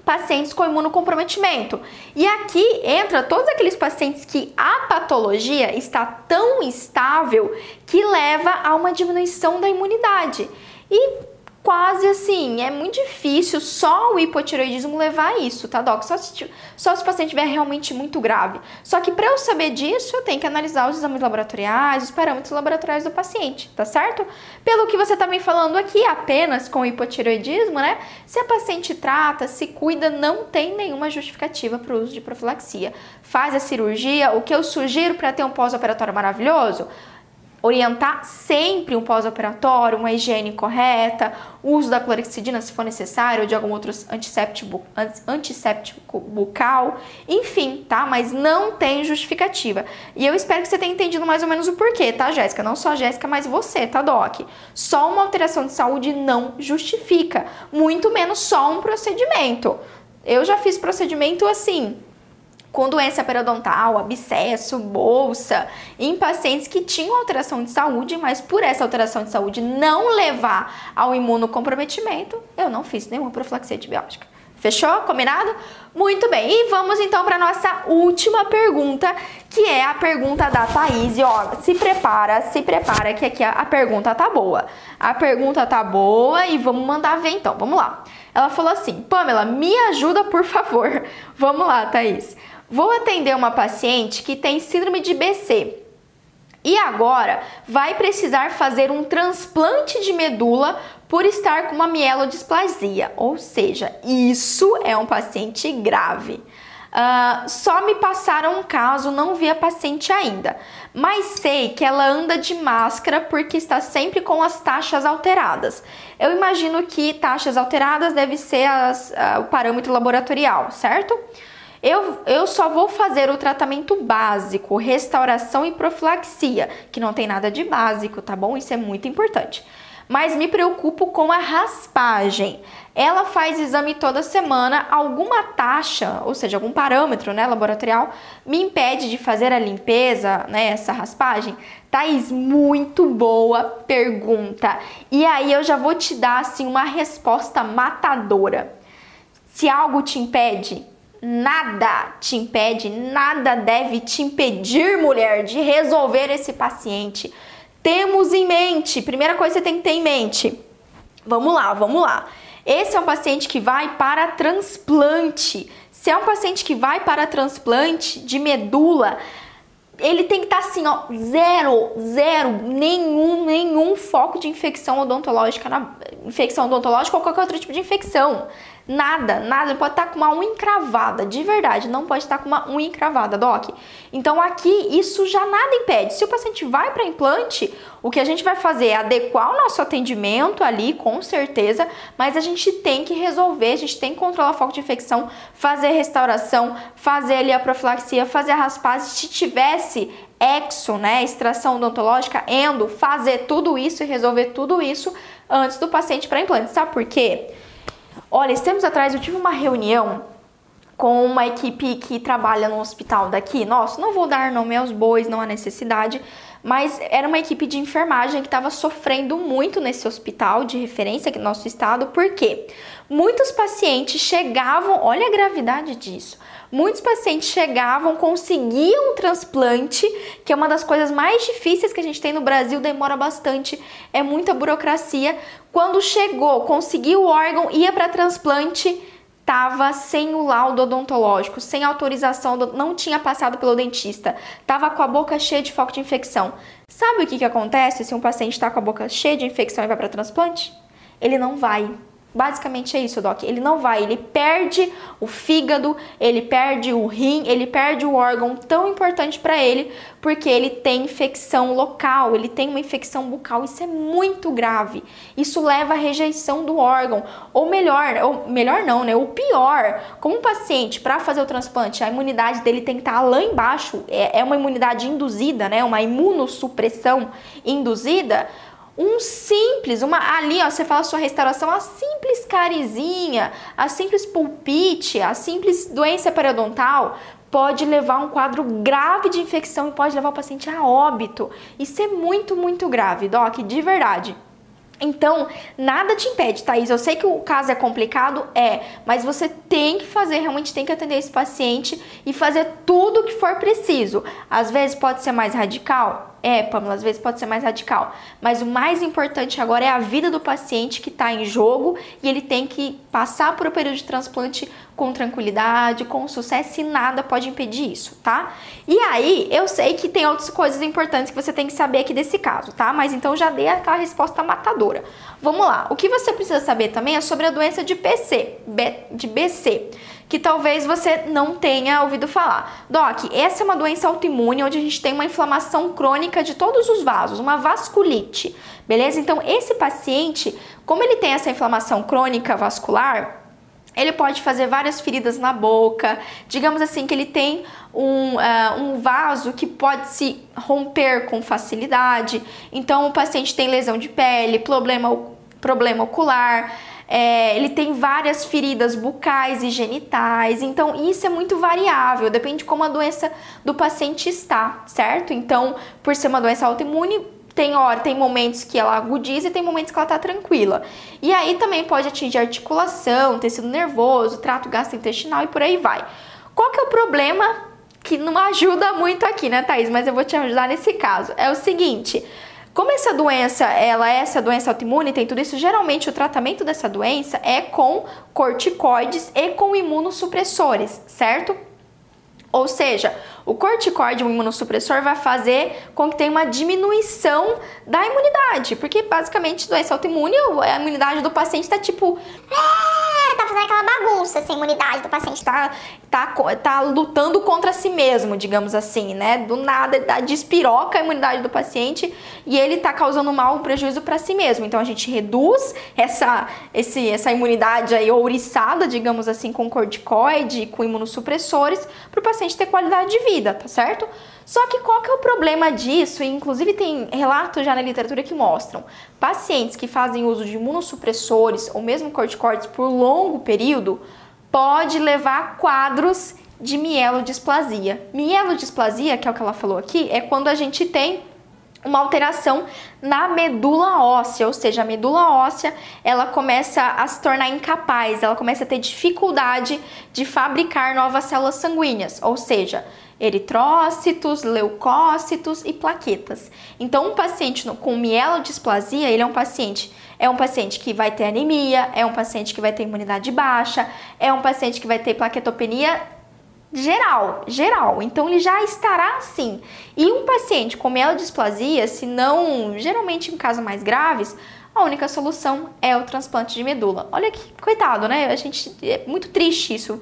Pacientes com imunocomprometimento. E aqui entra todos aqueles pacientes que a patologia está tão estável que leva a uma diminuição da imunidade. E quase assim, é muito difícil só o hipotireoidismo levar a isso, tá, Doc? Só se, só se o paciente estiver realmente muito grave. Só que para eu saber disso, eu tenho que analisar os exames laboratoriais, os parâmetros laboratoriais do paciente, tá certo? Pelo que você tá me falando aqui, apenas com hipotireoidismo, né? Se a paciente trata, se cuida, não tem nenhuma justificativa para o uso de profilaxia. Faz a cirurgia, o que eu sugiro para ter um pós-operatório maravilhoso? Orientar sempre um pós-operatório, uma higiene correta, uso da clorexidina se for necessário, ou de algum outro antisséptico, antisséptico bucal, enfim, tá? Mas não tem justificativa. E eu espero que você tenha entendido mais ou menos o porquê, tá, Jéssica? Não só Jéssica, mas você, tá, Doc? Só uma alteração de saúde não justifica, muito menos só um procedimento. Eu já fiz procedimento assim, com doença periodontal, abscesso, bolsa, em pacientes que tinham alteração de saúde, mas por essa alteração de saúde não levar ao imunocomprometimento, eu não fiz nenhuma profilaxia antibiótica. Fechou? Combinado? Muito bem. E vamos então para nossa última pergunta, que é a pergunta da Thaís. E, ó, se prepara, se prepara que aqui a, a pergunta tá boa. A pergunta tá boa e vamos mandar ver então. Vamos lá. Ela falou assim: "Pamela, me ajuda, por favor". [laughs] Vamos lá, Thaís. Vou atender uma paciente que tem síndrome de BC e agora vai precisar fazer um transplante de medula por estar com uma mielodisplasia, ou seja, isso é um paciente grave. Uh, só me passaram um caso, não vi a paciente ainda, mas sei que ela anda de máscara porque está sempre com as taxas alteradas. Eu imagino que taxas alteradas deve ser as, uh, o parâmetro laboratorial, certo? Eu, eu só vou fazer o tratamento básico, restauração e profilaxia, que não tem nada de básico, tá bom? Isso é muito importante. Mas me preocupo com a raspagem. Ela faz exame toda semana, alguma taxa, ou seja, algum parâmetro né, laboratorial, me impede de fazer a limpeza, né, essa raspagem? Thaís, muito boa pergunta. E aí eu já vou te dar assim uma resposta matadora. Se algo te impede, nada te impede, nada deve te impedir, mulher, de resolver esse paciente. Temos em mente, primeira coisa que você tem que ter em mente. Vamos lá, vamos lá. Esse é um paciente que vai para transplante. Se é um paciente que vai para transplante de medula, ele tem que estar tá assim, ó, zero, zero, nenhum, nenhum foco de infecção odontológica, na, infecção odontológica ou qualquer outro tipo de infecção. Nada, nada. Ele pode estar com uma unha encravada, de verdade. Não pode estar com uma unha encravada, Doc. Então aqui isso já nada impede. Se o paciente vai para implante, o que a gente vai fazer é adequar o nosso atendimento ali, com certeza, mas a gente tem que resolver, a gente tem que controlar o foco de infecção, fazer restauração, fazer ali a profilaxia, fazer a raspagem. Se tivesse exo, né, extração odontológica, endo, fazer tudo isso e resolver tudo isso antes do paciente para implante. Sabe por quê? Olha, esses tempos atrás eu tive uma reunião com uma equipe que trabalha no hospital daqui. Nossa, não vou dar nome aos bois, não há necessidade, mas era uma equipe de enfermagem que estava sofrendo muito nesse hospital de referência aqui no nosso estado, porque muitos pacientes chegavam, olha a gravidade disso. Muitos pacientes chegavam, conseguiam um transplante, que é uma das coisas mais difíceis que a gente tem no Brasil, demora bastante, é muita burocracia. Quando chegou, conseguiu o órgão, ia para transplante, tava sem o laudo odontológico, sem autorização, não tinha passado pelo dentista, tava com a boca cheia de foco de infecção. Sabe o que, que acontece se um paciente está com a boca cheia de infecção e vai para transplante? Ele não vai. Basicamente é isso, Doc. Ele não vai, ele perde o fígado, ele perde o rim, ele perde o órgão tão importante para ele, porque ele tem infecção local, ele tem uma infecção bucal. Isso é muito grave. Isso leva à rejeição do órgão. Ou melhor, ou melhor não, né? O pior, como um paciente para fazer o transplante, a imunidade dele tem que estar tá lá embaixo, é, é uma imunidade induzida, né? Uma imunossupressão induzida um simples, uma ali, ó, você fala sua restauração, a simples carizinha, a simples pulpite, a simples doença periodontal pode levar a um quadro grave de infecção e pode levar o paciente a óbito. Isso é muito, muito grave, doc, de verdade. Então, nada te impede, Thaís. Eu sei que o caso é complicado, é, mas você tem que fazer, realmente tem que atender esse paciente e fazer tudo o que for preciso. Às vezes pode ser mais radical, é, Pamela, às vezes pode ser mais radical. Mas o mais importante agora é a vida do paciente que está em jogo e ele tem que passar por o período de transplante com tranquilidade, com sucesso e nada pode impedir isso, tá? E aí, eu sei que tem outras coisas importantes que você tem que saber aqui desse caso, tá? Mas então já dei aquela resposta matadora. Vamos lá. O que você precisa saber também é sobre a doença de PC, de BC que talvez você não tenha ouvido falar. Doc, essa é uma doença autoimune onde a gente tem uma inflamação crônica de todos os vasos, uma vasculite, beleza? Então, esse paciente, como ele tem essa inflamação crônica vascular, ele pode fazer várias feridas na boca, digamos assim que ele tem um, uh, um vaso que pode se romper com facilidade. Então o paciente tem lesão de pele, problema, problema ocular, é, ele tem várias feridas bucais e genitais, então isso é muito variável, depende de como a doença do paciente está, certo? Então, por ser uma doença autoimune, tem hora, tem momentos que ela agudiza e tem momentos que ela tá tranquila. E aí também pode atingir articulação, tecido nervoso, trato gastrointestinal e por aí vai. Qual que é o problema que não [laughs] ajuda muito aqui, né, Thaís? Mas eu vou te ajudar nesse caso. É o seguinte, como essa doença, ela é essa doença autoimune, tem tudo isso, geralmente o tratamento dessa doença é com corticoides e com imunossupressores, certo? Ou seja, o corticoide, o imunossupressor, vai fazer com que tenha uma diminuição da imunidade, porque basicamente doença autoimune, a imunidade do paciente está tipo. É, tá fazendo aquela bagunça essa imunidade do paciente. Tá, tá, tá lutando contra si mesmo, digamos assim, né? Do nada, despiroca a imunidade do paciente e ele tá causando mal, um prejuízo para si mesmo. Então a gente reduz essa, esse, essa imunidade aí ouriçada, digamos assim, com corticoide, com imunossupressores, para o paciente ter qualidade de vida vida, tá certo? Só que qual que é o problema disso? E inclusive tem relatos já na literatura que mostram pacientes que fazem uso de imunossupressores ou mesmo corticoides por longo período pode levar a quadros de mielodisplasia. Mielodisplasia, que é o que ela falou aqui, é quando a gente tem uma alteração na medula óssea, ou seja, a medula óssea ela começa a se tornar incapaz, ela começa a ter dificuldade de fabricar novas células sanguíneas, ou seja, eritrócitos, leucócitos e plaquetas. Então, um paciente com mielodisplasia, ele é um paciente é um paciente que vai ter anemia, é um paciente que vai ter imunidade baixa, é um paciente que vai ter plaquetopenia geral, geral. Então ele já estará assim. E um paciente com mielodisplasia, se não, geralmente em casos mais graves, a única solução é o transplante de medula. Olha que coitado, né? A gente é muito triste isso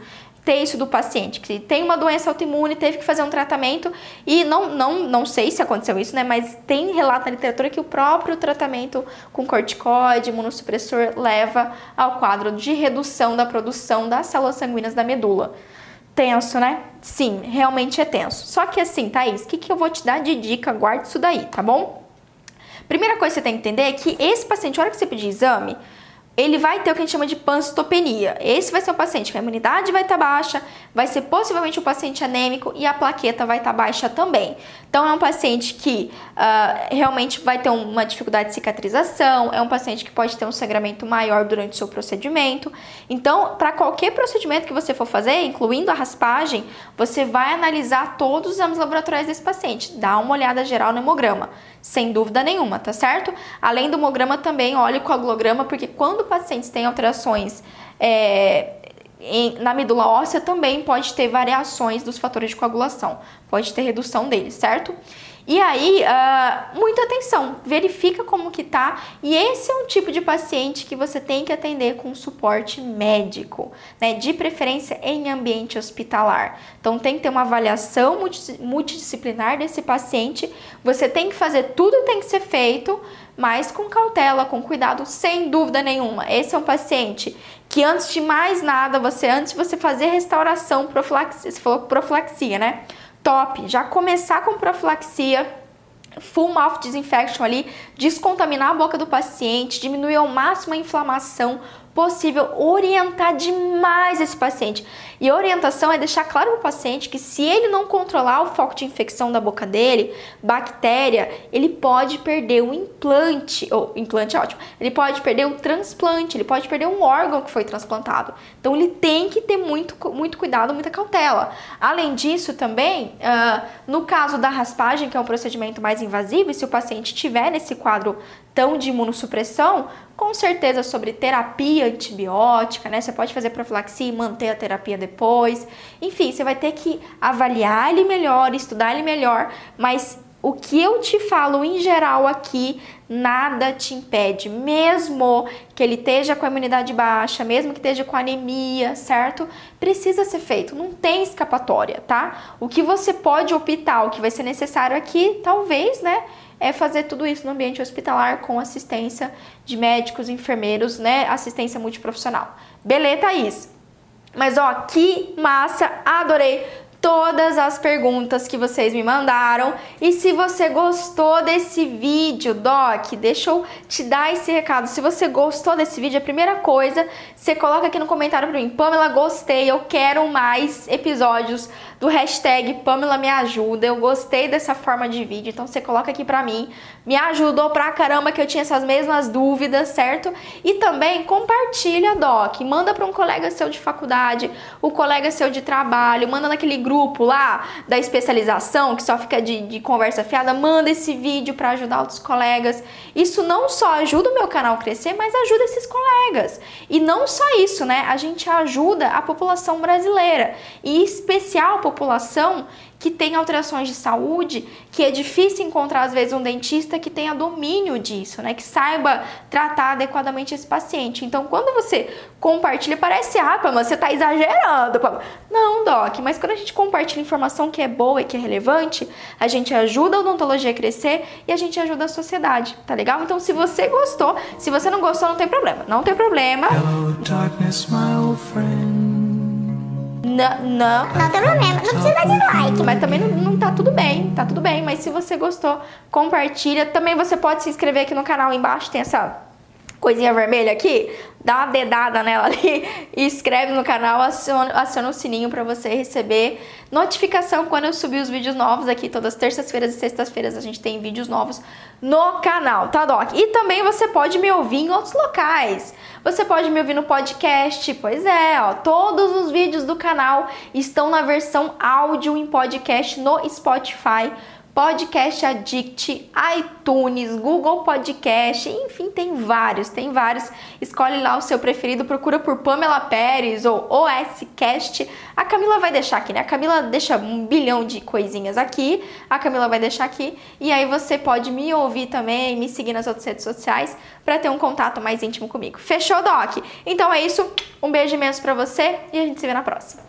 ter isso do paciente, que tem uma doença autoimune, teve que fazer um tratamento e não, não, não sei se aconteceu isso, né? Mas tem relato na literatura que o próprio tratamento com corticoide, imunossupressor, leva ao quadro de redução da produção das células sanguíneas da medula. Tenso, né? Sim, realmente é tenso. Só que assim, Thaís, o que, que eu vou te dar de dica? Guarde isso daí, tá bom? Primeira coisa que você tem que entender é que esse paciente, a hora que você pedir exame, ele vai ter o que a gente chama de pancitopenia. Esse vai ser um paciente que a imunidade vai estar tá baixa, vai ser possivelmente um paciente anêmico e a plaqueta vai estar tá baixa também. Então é um paciente que uh, realmente vai ter uma dificuldade de cicatrização, é um paciente que pode ter um sangramento maior durante o seu procedimento. Então, para qualquer procedimento que você for fazer, incluindo a raspagem, você vai analisar todos os exames laboratoriais desse paciente, dá uma olhada geral no hemograma sem dúvida nenhuma, tá certo? Além do hemograma também olhe o coagulograma, porque quando pacientes têm alterações é, em, na medula óssea, também pode ter variações dos fatores de coagulação, pode ter redução deles, certo? E aí, uh, muita atenção, verifica como que tá. E esse é um tipo de paciente que você tem que atender com suporte médico, né? De preferência em ambiente hospitalar. Então tem que ter uma avaliação multidisciplinar desse paciente. Você tem que fazer tudo tem que ser feito, mas com cautela, com cuidado, sem dúvida nenhuma. Esse é um paciente que antes de mais nada, você antes de você fazer restauração, profilaxia, você falou profilaxia, né? top. Já começar com profilaxia, full mouth disinfection ali, descontaminar a boca do paciente, diminuir ao máximo a inflamação, possível orientar demais esse paciente. E a orientação é deixar claro para o paciente que se ele não controlar o foco de infecção da boca dele, bactéria, ele pode perder o implante, ou implante é ótimo, ele pode perder o transplante, ele pode perder um órgão que foi transplantado. Então ele tem que ter muito, muito cuidado, muita cautela. Além disso, também, uh, no caso da raspagem, que é um procedimento mais invasivo, e se o paciente tiver nesse quadro tão de imunossupressão, com certeza sobre terapia antibiótica, né? Você pode fazer profilaxia e manter a terapia depois. Enfim, você vai ter que avaliar ele melhor, estudar ele melhor, mas o que eu te falo em geral aqui, nada te impede, mesmo que ele esteja com a imunidade baixa, mesmo que esteja com anemia, certo? Precisa ser feito, não tem escapatória, tá? O que você pode optar, o que vai ser necessário aqui, talvez, né? é fazer tudo isso no ambiente hospitalar com assistência de médicos, enfermeiros, né? Assistência multiprofissional. Beleza, Thaís? Mas ó, que massa! Adorei! todas as perguntas que vocês me mandaram. E se você gostou desse vídeo, Doc, deixa eu te dar esse recado. Se você gostou desse vídeo, a primeira coisa, você coloca aqui no comentário para mim, Pamela, gostei, eu quero mais episódios do hashtag Pamela me ajuda. Eu gostei dessa forma de vídeo, então você coloca aqui pra mim. Me ajudou pra caramba que eu tinha essas mesmas dúvidas, certo? E também compartilha, Doc. Manda pra um colega seu de faculdade, o colega seu de trabalho, manda naquele grupo lá da especialização que só fica de, de conversa fiada. Manda esse vídeo para ajudar outros colegas. Isso não só ajuda o meu canal a crescer, mas ajuda esses colegas. E não só isso, né? A gente ajuda a população brasileira, e em especial a população que tem alterações de saúde, que é difícil encontrar às vezes um dentista que tenha domínio disso, né, que saiba tratar adequadamente esse paciente. Então, quando você compartilha, parece, ah, Pama, você está exagerando, Pama. Não, Doc, mas quando a gente compartilha informação que é boa e que é relevante, a gente ajuda a odontologia a crescer e a gente ajuda a sociedade, tá legal? Então, se você gostou, se você não gostou, não tem problema, não tem problema. Hello, darkness, my old friend. Não, não. Não tem problema, não precisa dar dislike. Mas também não, não tá tudo bem, tá tudo bem. Mas se você gostou, compartilha. Também você pode se inscrever aqui no canal embaixo, tem essa coisinha vermelha aqui, dá uma dedada nela ali e inscreve no canal, aciona, aciona o sininho para você receber notificação quando eu subir os vídeos novos aqui, todas terças-feiras e sextas-feiras a gente tem vídeos novos no canal, tá, Doc? E também você pode me ouvir em outros locais. Você pode me ouvir no podcast, pois é, ó, todos os vídeos do canal estão na versão áudio em podcast no Spotify Podcast Addict, iTunes, Google Podcast, enfim, tem vários, tem vários. Escolhe lá o seu preferido, procura por Pamela Pérez ou OSCast. A Camila vai deixar aqui, né? A Camila deixa um bilhão de coisinhas aqui, a Camila vai deixar aqui, e aí você pode me ouvir também, me seguir nas outras redes sociais para ter um contato mais íntimo comigo. Fechou, Doc? Então é isso, um beijo imenso para você e a gente se vê na próxima.